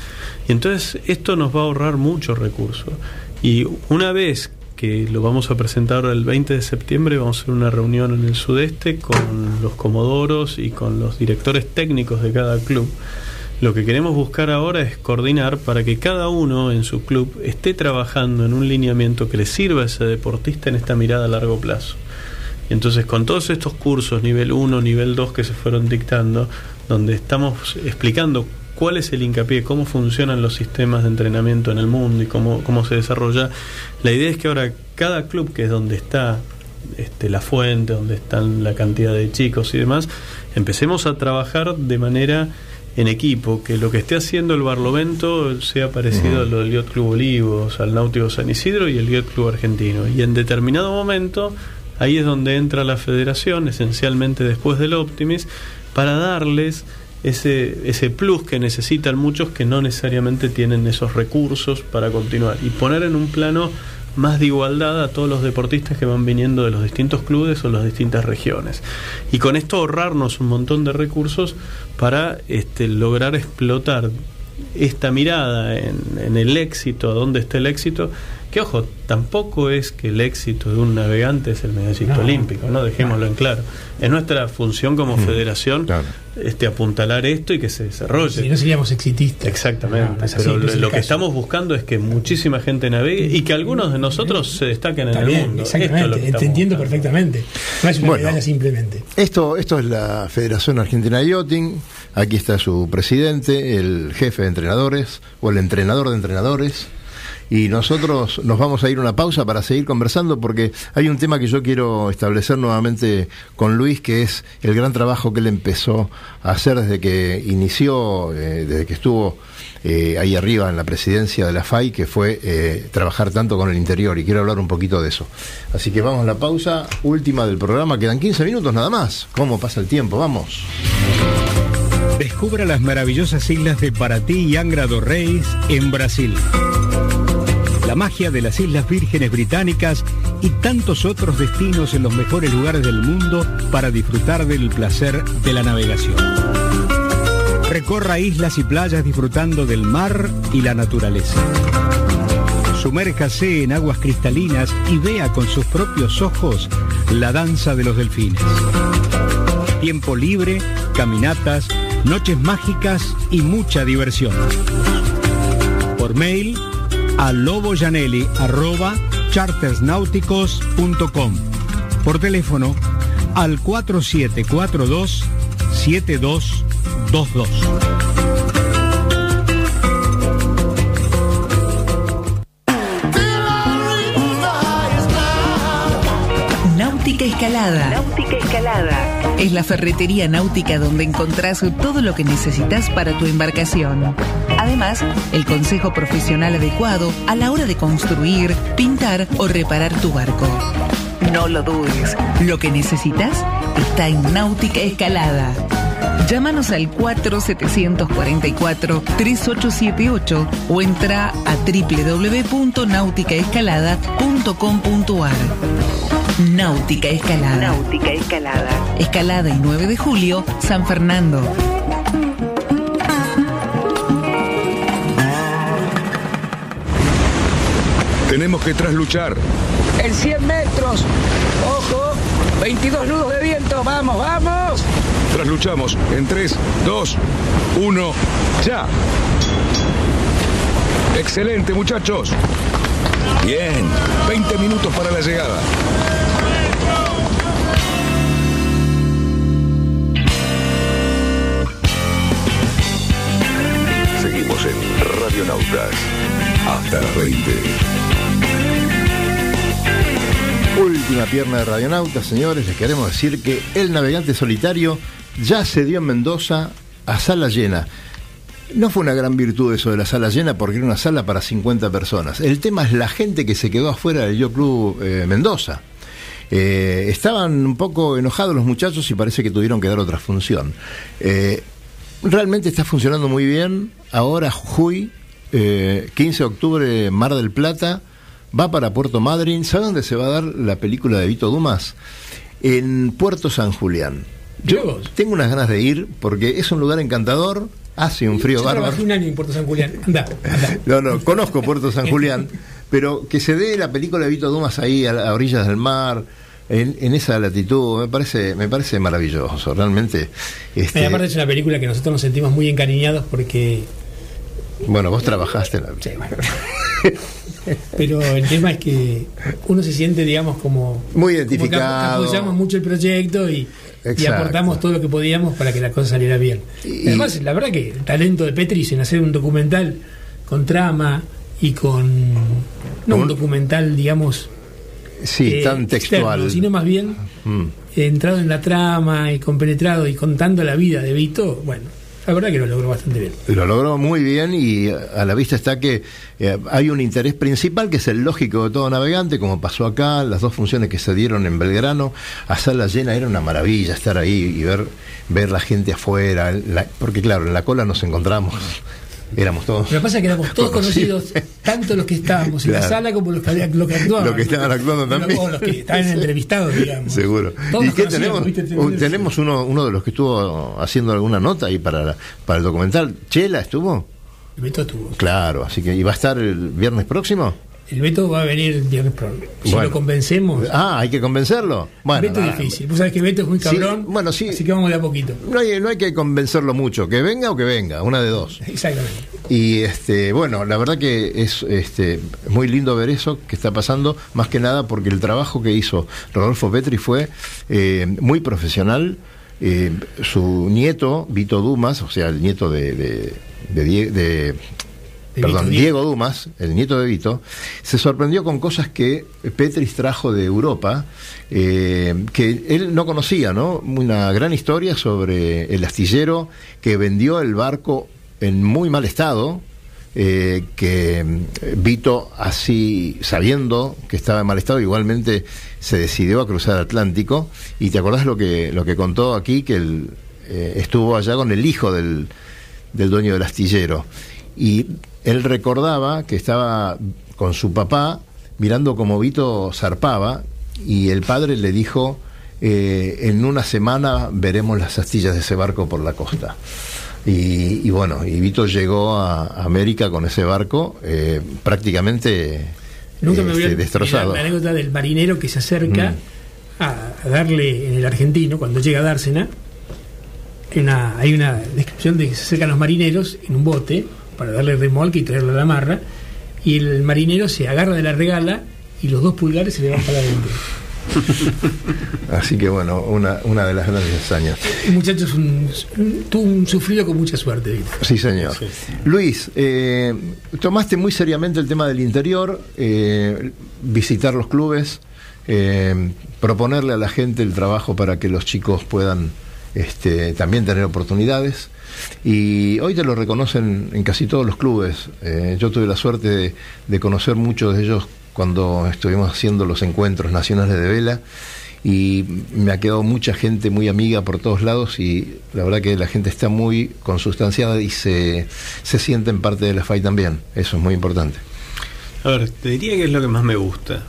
S4: Y entonces esto nos va a ahorrar muchos recursos. Y una vez que lo vamos a presentar el 20 de septiembre, vamos a hacer una reunión en el sudeste con los comodoros y con los directores técnicos de cada club. Lo que queremos buscar ahora es coordinar para que cada uno en su club esté trabajando en un lineamiento que le sirva a ese deportista en esta mirada a largo plazo. Y entonces con todos estos cursos, nivel 1, nivel 2 que se fueron dictando, donde estamos explicando cuál es el hincapié, cómo funcionan los sistemas de entrenamiento en el mundo y cómo, cómo se desarrolla, la idea es que ahora cada club, que es donde está este, la fuente, donde están la cantidad de chicos y demás, empecemos a trabajar de manera en equipo, que lo que esté haciendo el Barlovento sea parecido a lo del Yacht Club Olivos, al Náutico San Isidro y el Yacht Club Argentino. Y en determinado momento, ahí es donde entra la federación, esencialmente después del Optimis, para darles ese, ese plus que necesitan muchos que no necesariamente tienen esos recursos para continuar y poner en un plano más de igualdad a todos los deportistas que van viniendo de los distintos clubes o las distintas regiones. Y con esto ahorrarnos un montón de recursos para este, lograr explotar esta mirada en, en el éxito, a dónde está el éxito, que ojo, tampoco es que el éxito de un navegante es el medallista
S3: No.
S4: olímpico, ¿no? Dejémoslo en claro. Es nuestra función como federación este, apuntalar esto y que se desarrolle.
S3: Si no seríamos exitistas.
S4: Exactamente.
S3: No, no es así,
S4: pero
S3: es
S4: lo, que estamos buscando es que muchísima gente navegue y que algunos de nosotros se destaquen en
S3: Está
S4: el mundo. Es
S3: exactamente, te
S4: estamos
S3: entiendo perfectamente. No es una
S2: Bueno.
S3: medalla simplemente.
S2: Esto, esto es la Federación Argentina de Yachting. Aquí está su presidente, el jefe de entrenadores o el entrenador de entrenadores. Y nosotros nos vamos a ir a una pausa para seguir conversando porque hay un tema que yo quiero establecer nuevamente con Luis, que es el gran trabajo que él empezó a hacer desde que inició, eh, desde que estuvo eh, ahí arriba en la presidencia de la FAI, que fue eh, trabajar tanto con el interior y quiero hablar un poquito de eso. Así que vamos a la pausa última del programa, quedan 15 minutos nada más. ¿Cómo pasa el tiempo? Vamos.
S6: Descubra las maravillosas islas de Paraty y Angra do Reis en Brasil. La magia de las Islas Vírgenes Británicas y tantos otros destinos en los mejores lugares del mundo para disfrutar del placer de la navegación. Recorra islas y playas disfrutando del mar y la naturaleza. Sumérjase en aguas cristalinas y vea con sus propios ojos la danza de los delfines. Tiempo libre, caminatas, noches mágicas y mucha diversión. Por mail a loboyanelli.chartersnáuticos.com. Por teléfono al 4742 7222.
S7: Náutica Escalada.
S8: Náutica Escalada.
S7: Es la ferretería náutica donde encontrás todo lo que necesitas para tu embarcación. Además, el consejo profesional adecuado a la hora de construir, pintar o reparar tu barco. No lo dudes, lo que necesitas está en Náutica Escalada. Llámanos al 4744-3878 o entra a www.nauticaescalada.com.ar. Náutica Escalada.
S8: Náutica Escalada.
S7: Escalada y 9 de julio, San Fernando.
S1: Que trasluchar.
S9: En 100 metros. Ojo. 22 nudos de viento. Vamos, vamos.
S1: Trasluchamos en 3, 2, 1, ya. Excelente, muchachos. Bien, 20 minutos para la llegada. Seguimos en Radionautas. Hasta las 20.
S2: Última pierna de Radionauta, señores, les queremos decir que el navegante solitario ya se dio en Mendoza a sala llena. No fue una gran virtud eso de la sala llena porque era una sala para 50 personas. El tema es la gente que se quedó afuera del Yo Club eh, Mendoza. Eh, estaban un poco enojados los muchachos y parece que tuvieron que dar otra función. Eh, realmente está funcionando muy bien. Ahora Jujuy, eh, 15 de octubre, Mar del Plata, va para Puerto Madryn. ¿Sabe dónde se va a dar la película de Vito Dumas? En Puerto San Julián. Yo tengo unas ganas de ir porque es un lugar encantador, hace un frío
S3: Yo
S2: bárbaro.
S3: un año en Puerto San Julián.
S2: No, no, conozco Puerto San Julián, pero que se dé la película de Vito Dumas ahí a, a orillas del mar, en, en esa latitud, me parece, me parece maravilloso, realmente. Este,
S3: aparte es una película que nosotros nos sentimos muy encariñados porque
S2: bueno, vos trabajaste en la
S3: Sí, bueno. Pero el tema es que uno se siente, digamos, como.
S2: Muy
S3: como que
S2: identificado.
S3: apoyamos mucho el proyecto y, aportamos todo lo que podíamos para que la cosa saliera bien.
S2: Y-
S3: Además, la verdad que el talento de Petris en hacer un documental con trama y con. No un
S2: Un-
S3: documental, digamos.
S2: Sí,
S3: eh,
S2: tan
S3: externo,
S2: textual.
S3: sino más bien
S2: Mm.
S3: entrado en la trama y compenetrado y contando la vida de Vito. Bueno, la verdad que lo logró bastante bien.
S2: Lo logró muy bien y a la vista está que eh, hay un interés principal que es el lógico de todo navegante, como pasó acá, las dos funciones que se dieron en Belgrano, a sala llena era una maravilla estar ahí y ver, ver la gente afuera, porque claro, en la cola nos encontramos, éramos todos.
S3: Lo que pasa es que éramos todos conocidos, tanto los que estábamos en la sala como los que, los que actuaban.
S2: Los que estaban actuando también.
S3: O los que estaban entrevistados, digamos.
S2: Seguro.
S3: Todos
S2: ¿Y qué tenemos? tenemos uno, uno de los que estuvo haciendo alguna nota ahí para, la- para el documental. ¿Chela estuvo?
S3: Beto estuvo.
S2: Claro, así que ¿y va a estar el viernes próximo?
S3: El Beto va a venir el viernes próximo. Si
S2: Bueno.
S3: lo convencemos.
S2: Ah, hay que convencerlo. Bueno,
S3: Beto es difícil. Vos sabés que Beto es muy
S2: Sí,
S3: cabrón.
S2: bueno, sí.
S3: Así que vamos de a poquito.
S2: No hay, no hay que convencerlo mucho, que venga o que venga, una de dos.
S3: Exactamente.
S2: Y este, bueno, la verdad que es este muy lindo ver eso que está pasando, más que nada porque el trabajo que hizo Rodolfo Petri fue eh, muy profesional. Eh, su nieto, Vito Dumas, o sea, el nieto de, de, de de- Perdón, Diego Dumas, el nieto de Vito, se sorprendió con cosas que Petris trajo de Europa, eh, que él no conocía, ¿no? Una gran historia sobre el astillero que vendió el barco en muy mal estado, eh, que Vito, así sabiendo que estaba en mal estado, igualmente se decidió a cruzar el Atlántico. Y te acordás lo que, lo que contó aquí, que él eh, estuvo allá con el hijo del, del dueño del astillero. Y él recordaba que estaba con su papá mirando como Vito zarpaba y el padre le dijo, eh, en una semana veremos las astillas de ese barco por la costa. Y, y bueno, y Vito llegó a América con ese barco eh, prácticamente
S3: Nunca me
S2: este, destrozado.
S3: la, anécdota del marinero que se acerca
S2: Mm.
S3: a, a darle en el argentino, cuando llega a dársena, una, hay una descripción de que se acercan los marineros en un bote para darle remolque y traerlo a la marra, y el marinero se agarra de la regala y los dos pulgares se le van para adentro.
S2: Así que bueno, una, una de las grandes hazañas.
S3: El muchacho es un, un- tuvo un sufrido con mucha suerte.
S2: Sí, señor. Luis, eh, tomaste muy seriamente el tema del interior, eh, visitar los clubes, eh, proponerle a la gente el trabajo para que los chicos puedan este, también tener oportunidades. Y hoy te lo reconocen en casi todos los clubes. Eh, yo tuve la suerte de, conocer muchos de ellos cuando estuvimos haciendo los encuentros nacionales de vela y me ha quedado mucha gente muy amiga por todos lados y la verdad que la gente está muy consustanciada y se, se sienten parte de la FAI también. Eso es muy importante.
S4: A ver, te diría que es lo que más me gusta.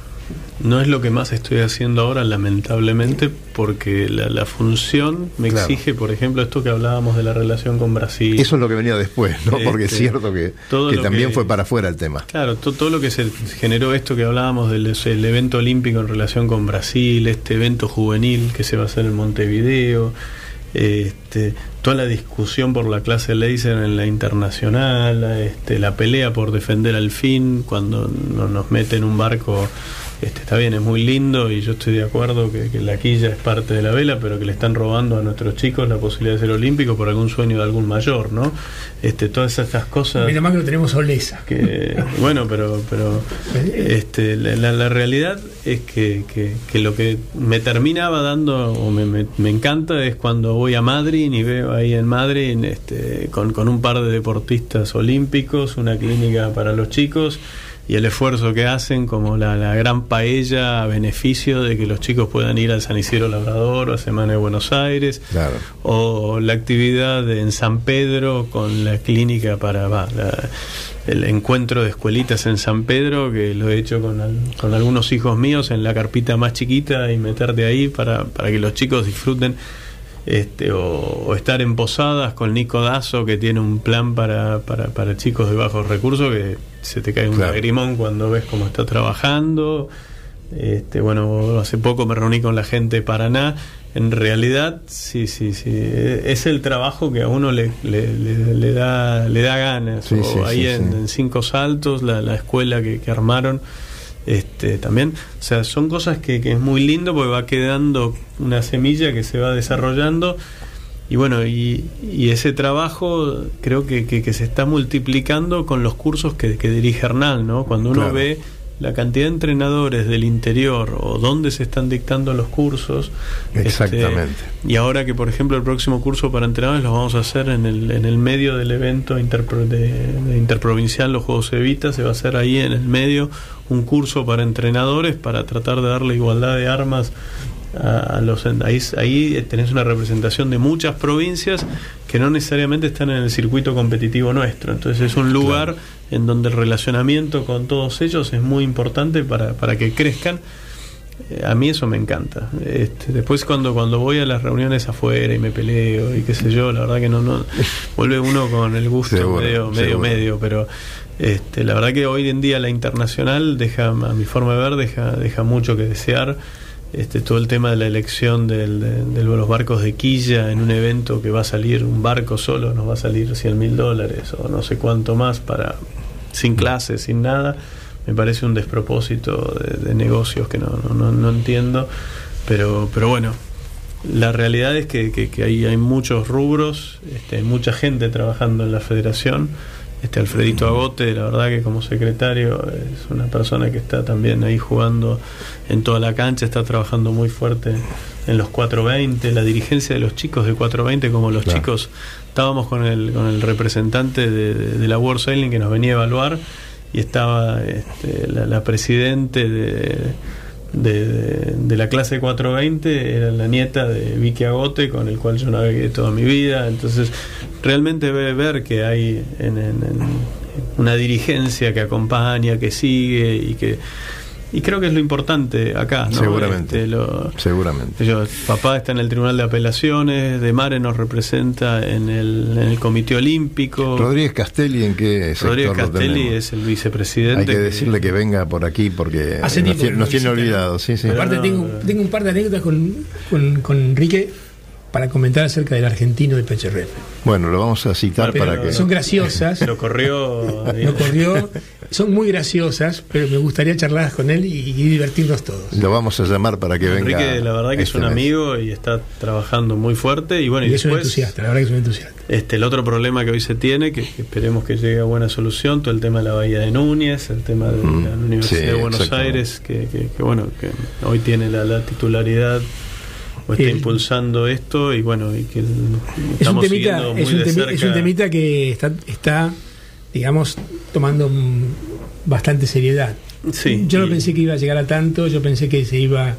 S4: No es lo que más estoy haciendo ahora, lamentablemente, porque la, la función me
S2: Claro.
S4: exige, por ejemplo, esto que hablábamos de la relación con Brasil.
S2: Eso es lo que venía después, ¿no? Porque es
S4: Este,
S2: cierto que,
S4: todo
S2: que
S4: lo
S2: también
S4: que-
S2: fue para afuera el tema.
S4: Claro, to- todo lo que se generó esto que hablábamos del el evento olímpico en relación con Brasil, este evento juvenil que se va a hacer en Montevideo, este, toda la discusión por la clase laser en la internacional, este, la pelea por defender al fin cuando no- nos mete en un barco. Este, está bien, es muy lindo y yo estoy de acuerdo que, que la quilla es parte de la vela, pero que le están robando a nuestros chicos la posibilidad de ser olímpicos por algún sueño de algún mayor, ¿no? Este, todas estas cosas
S3: Menos mal que no tenemos Olesa.
S4: que bueno pero pero este la, la- la realidad es que, que- que lo que me terminaba dando o me, me- me encanta es cuando voy a Madrid y veo ahí en Madrid este, con, con un par de deportistas olímpicos una clínica para los chicos y el esfuerzo que hacen como la, la gran paella a beneficio de que los chicos puedan ir al San Isidro Labrador o a Semana de Buenos Aires
S2: Claro.
S4: o la actividad en San Pedro con la clínica para la- el encuentro de escuelitas en San Pedro que lo he hecho con, al- con algunos hijos míos en la carpita más chiquita y meterte ahí para, para que los chicos disfruten este, o, o estar en posadas con Nico Dazo que tiene un plan para, para, para chicos de bajos recursos que se te cae un
S2: Claro.
S4: lagrimón cuando ves cómo está trabajando este, bueno, hace poco me reuní con la gente de Paraná. En realidad, sí, sí, sí. Es el trabajo que a uno le, le, le- le da, le da ganas.
S2: Sí,
S4: o
S2: sí,
S4: ahí
S2: sí,
S4: en, en Cinco Saltos, la, la escuela que, que armaron. Este, también, o sea, son cosas que, que es muy lindo porque va quedando una semilla que se va desarrollando y bueno, y, y ese trabajo creo que, que- que se está multiplicando con los cursos que, que dirige Hernán, ¿no? Cuando uno
S2: Claro.
S4: ve la cantidad de entrenadores del interior o dónde se están dictando los cursos.
S2: Exactamente.
S4: este, y ahora que, por ejemplo, el próximo curso para entrenadores lo vamos a hacer en el, en el medio del evento interpro- de, de interprovincial, los Juegos Evita, se va a hacer ahí en el medio un curso para entrenadores para tratar de darle igualdad de armas a, a los ahí, ahí tenés una representación de muchas provincias que no necesariamente están en el circuito competitivo nuestro. Entonces es un lugar en donde el relacionamiento con todos ellos es muy importante para, para que crezcan. Eh, a mí eso me encanta. Este, después cuando cuando voy a las reuniones afuera y me peleo y qué sé yo la verdad que no no vuelve uno con el gusto
S2: Seguro,
S4: medio medio
S2: seguro.
S4: medio pero este, la verdad que hoy en día la internacional deja a mi forma de ver deja deja mucho que desear este, todo el tema de la elección del- de, los barcos de quilla en un evento que va a salir un barco solo, nos va a salir 100 mil dólares o no sé cuánto más para sin clases, sin nada, me parece un despropósito de, de negocios que no, no, no- no entiendo, pero, pero bueno, la realidad es que, que- que hay, hay muchos rubros, este, hay mucha gente trabajando en la federación este Alfredito Agote, la verdad que como secretario es una persona que está también ahí jugando en toda la cancha, está trabajando muy fuerte en los 420, la dirigencia de los chicos de 420, como los
S2: Claro.
S4: chicos, estábamos con el, con el representante de, de- de la World Sailing que nos venía a evaluar y estaba este, la, la presidente de, de, de- la clase 420, era la nieta de Vicky Agote, con el cual yo navegué toda mi vida, entonces realmente ve ver que hay en una dirigencia que acompaña, que sigue y que... Y creo que es lo importante acá, ¿no?
S2: Seguramente.
S4: Este, lo-
S2: Seguramente.
S4: yo, papá está en el Tribunal de Apelaciones, De Mare nos representa en el, en el Comité Olímpico.
S2: Rodríguez Castelli, ¿en qué sector
S4: Rodríguez
S2: lo
S4: Castelli es el vicepresidente.
S2: Hay que decirle que venga por aquí porque
S3: Hace
S2: nos
S3: tiempo
S2: tiene, nos olvidados. Sí, sí.
S3: Aparte
S4: no,
S3: tengo, tengo un par de anécdotas con, con, con Enrique para comentar acerca del argentino de Pecherref.
S2: Bueno, lo vamos a citar
S4: Pero
S2: para que.
S3: Son graciosas,
S4: Lo corrió.
S3: no corrió, son muy graciosas, pero me gustaría charlar con él y, y divertirnos todos.
S2: Lo vamos a llamar para que venga.
S4: Enrique, la verdad que es
S2: este
S4: un
S2: mes.
S4: amigo y está trabajando muy fuerte. Y bueno, y,
S3: Y es un
S4: después.
S3: entusiasta, la verdad que es un entusiasta.
S4: Este, el otro problema que hoy se tiene, que, que esperemos que llegue a buena solución, todo el tema de la Bahía de Núñez, el tema de
S2: Mm,
S4: la Universidad
S2: sí,
S4: de Buenos. Aires, que, que- que, bueno, que hoy tiene la, la titularidad o está
S3: El-
S4: impulsando esto y bueno, y que
S3: Es un,
S4: estamos
S3: temita,
S4: siguiendo muy
S3: es, un
S4: de
S3: temi-
S4: cerca.
S3: es un temita que está, está digamos, tomando bastante seriedad.
S4: Sí,
S3: yo no
S4: y-
S3: pensé que iba a llegar a tanto, yo pensé que se iba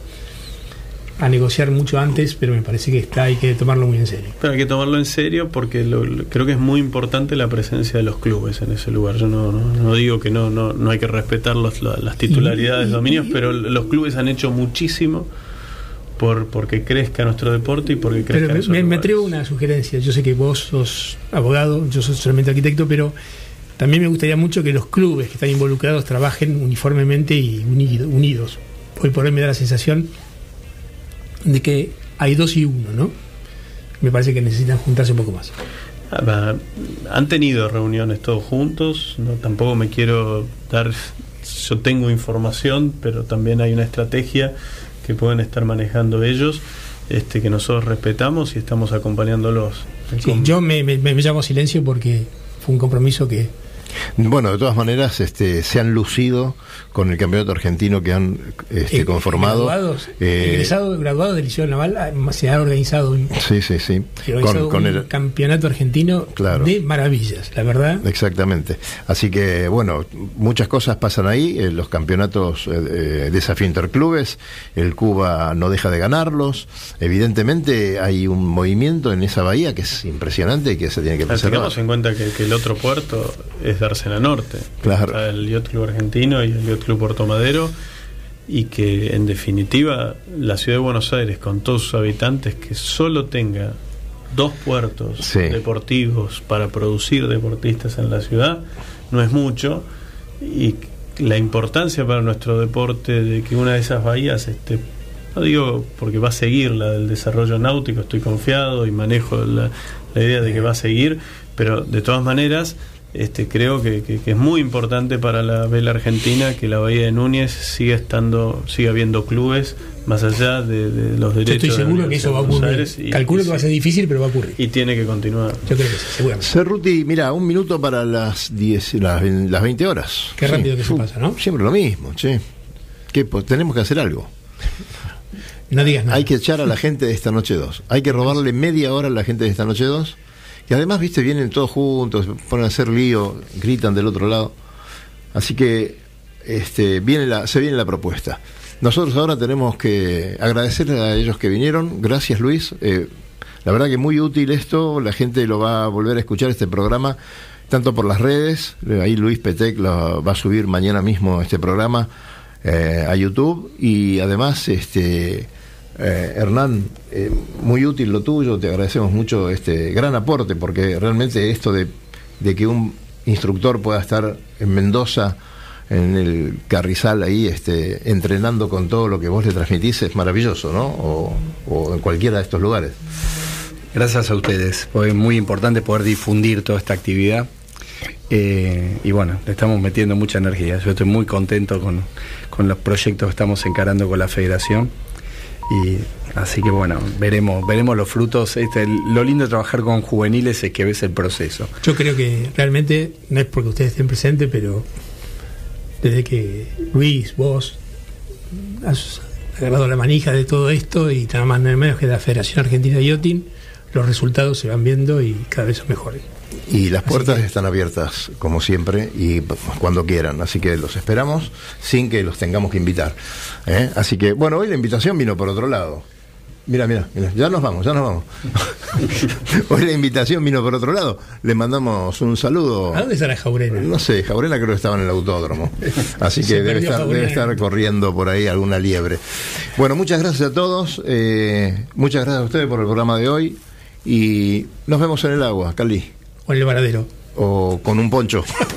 S3: a negociar mucho antes, pero me parece que está, hay que tomarlo muy en serio.
S4: Pero hay que tomarlo en serio porque lo- lo- creo que es muy importante la presencia de los clubes en ese lugar. Yo no, no, no digo que no, no, no hay que respetar los- la- las titularidades,
S3: Y-
S4: dominios, pero los clubes han hecho muchísimo por porque crezca nuestro deporte y porque crezca
S3: Pero me, me- me atrevo a una sugerencia. Yo sé que vos sos abogado, yo soy solamente arquitecto, pero también me gustaría mucho que los clubes que están involucrados trabajen uniformemente y unido- unidos. Hoy por hoy me da la sensación de que hay dos y uno, ¿no? Me parece que necesitan juntarse un poco más.
S4: Ah, Han tenido reuniones todos juntos, no tampoco me quiero dar, yo tengo información, pero también hay una estrategia que pueden estar manejando ellos, este que nosotros respetamos y estamos acompañándolos.
S3: Sí, yo me, me- me llamo silencio porque fue un compromiso que
S2: Bueno, de todas maneras, este, se han lucido con el campeonato argentino que han este,
S3: eh,
S2: conformado.
S3: graduados,
S2: Eh,
S3: egresados, graduados del Liceo Naval ah, se ha organizado un,
S2: sí, sí, sí.
S3: organizado
S2: Con, con
S3: un
S2: el,
S3: campeonato argentino
S2: Claro.
S3: de maravillas, la verdad.
S2: Exactamente. Así que, bueno, muchas cosas pasan ahí. eh, los campeonatos eh, eh, desafío interclubes, el Cuba no deja de ganarlos. Evidentemente hay un movimiento en esa bahía que es impresionante y que se tiene que preservar.
S4: Tengamos en cuenta que, que el otro puerto es de Arsena Norte.
S2: Claro.
S4: El Yacht Club Argentino y el Yacht Club Puerto Madero. Y que en definitiva la ciudad de Buenos Aires, con todos sus habitantes, que solo tenga dos puertos
S2: Sí.
S4: deportivos para producir deportistas en la ciudad, no es mucho. Y la importancia para nuestro deporte de que una de esas bahías esté no digo porque va a seguir la del desarrollo náutico, estoy confiado y manejo la, la idea de que va a seguir, pero de todas maneras este, creo que, que- que es muy importante para la vela argentina que la Bahía de Núñez siga estando, siga habiendo clubes más allá de, de los
S3: Yo
S4: derechos.
S3: estoy
S4: de la
S3: seguro que eso va a ocurrir.
S4: Y-
S3: Calculo
S4: y
S3: que va a ser difícil, pero va a ocurrir.
S4: Y tiene que continuar.
S3: Yo creo que sí, seguramente.
S2: Cerruti, mira, un minuto para las 10, las, las 20 horas.
S3: Qué rápido que se
S2: Fu-
S3: pasa, ¿no?
S2: Siempre lo mismo, che. ¿Qué, pues, tenemos que hacer algo.
S3: No digas nada.
S2: Hay que echar a la gente de esta noche 2. Hay que robarle media hora a la gente de esta noche 2. Y además, viste, vienen todos juntos, ponen a hacer lío, gritan del otro lado. Así que este, viene se viene la propuesta. Nosotros ahora tenemos que agradecerle a ellos que vinieron. Gracias, Luis. Eh, la verdad que muy útil esto. La gente lo va a volver a escuchar este programa, tanto por las redes. eh, Ahí Luis Petec lo va a subir mañana mismo este programa eh, a YouTube. Y además, este. Eh, Hernán, eh, muy útil lo tuyo, te agradecemos mucho este gran aporte, porque realmente esto de, que un instructor pueda estar en Mendoza, en el Carrizal, ahí este, entrenando con todo lo que vos le transmitís, es maravilloso, ¿no? O, en cualquiera de estos lugares.
S5: Gracias a ustedes. Fue muy importante poder difundir toda esta actividad. Eh, y bueno, le estamos metiendo mucha energía. Yo estoy muy contento con, con los proyectos que estamos encarando con la federación. Y así que bueno, veremos, veremos los frutos. Este, lo lindo de trabajar con juveniles es que ves el proceso.
S3: Yo creo que realmente, no es porque ustedes estén presentes, pero desde que Luis, vos, has agarrado la manija de todo esto y nada más nada menos que la Federación Argentina de Yachting, los resultados se van viendo y cada vez son mejores.
S2: Y las puertas están abiertas, como siempre, y cuando quieran. Así que los esperamos sin que los tengamos que invitar. ¿eh? Así que, bueno, hoy la invitación vino por otro lado. Mira, mira, mira, ya nos vamos, ya nos vamos. Hoy la invitación vino por otro lado. Le mandamos un saludo.
S3: ¿A dónde estará Jaurena?
S2: No sé, Jaurena creo que estaba en el autódromo. Así que debe estar, debe estar corriendo por ahí alguna liebre. Bueno, muchas gracias a todos. eh, muchas gracias a ustedes por el programa de hoy. Y nos vemos en el agua, Cali.
S3: En el varadero.
S2: O con un poncho.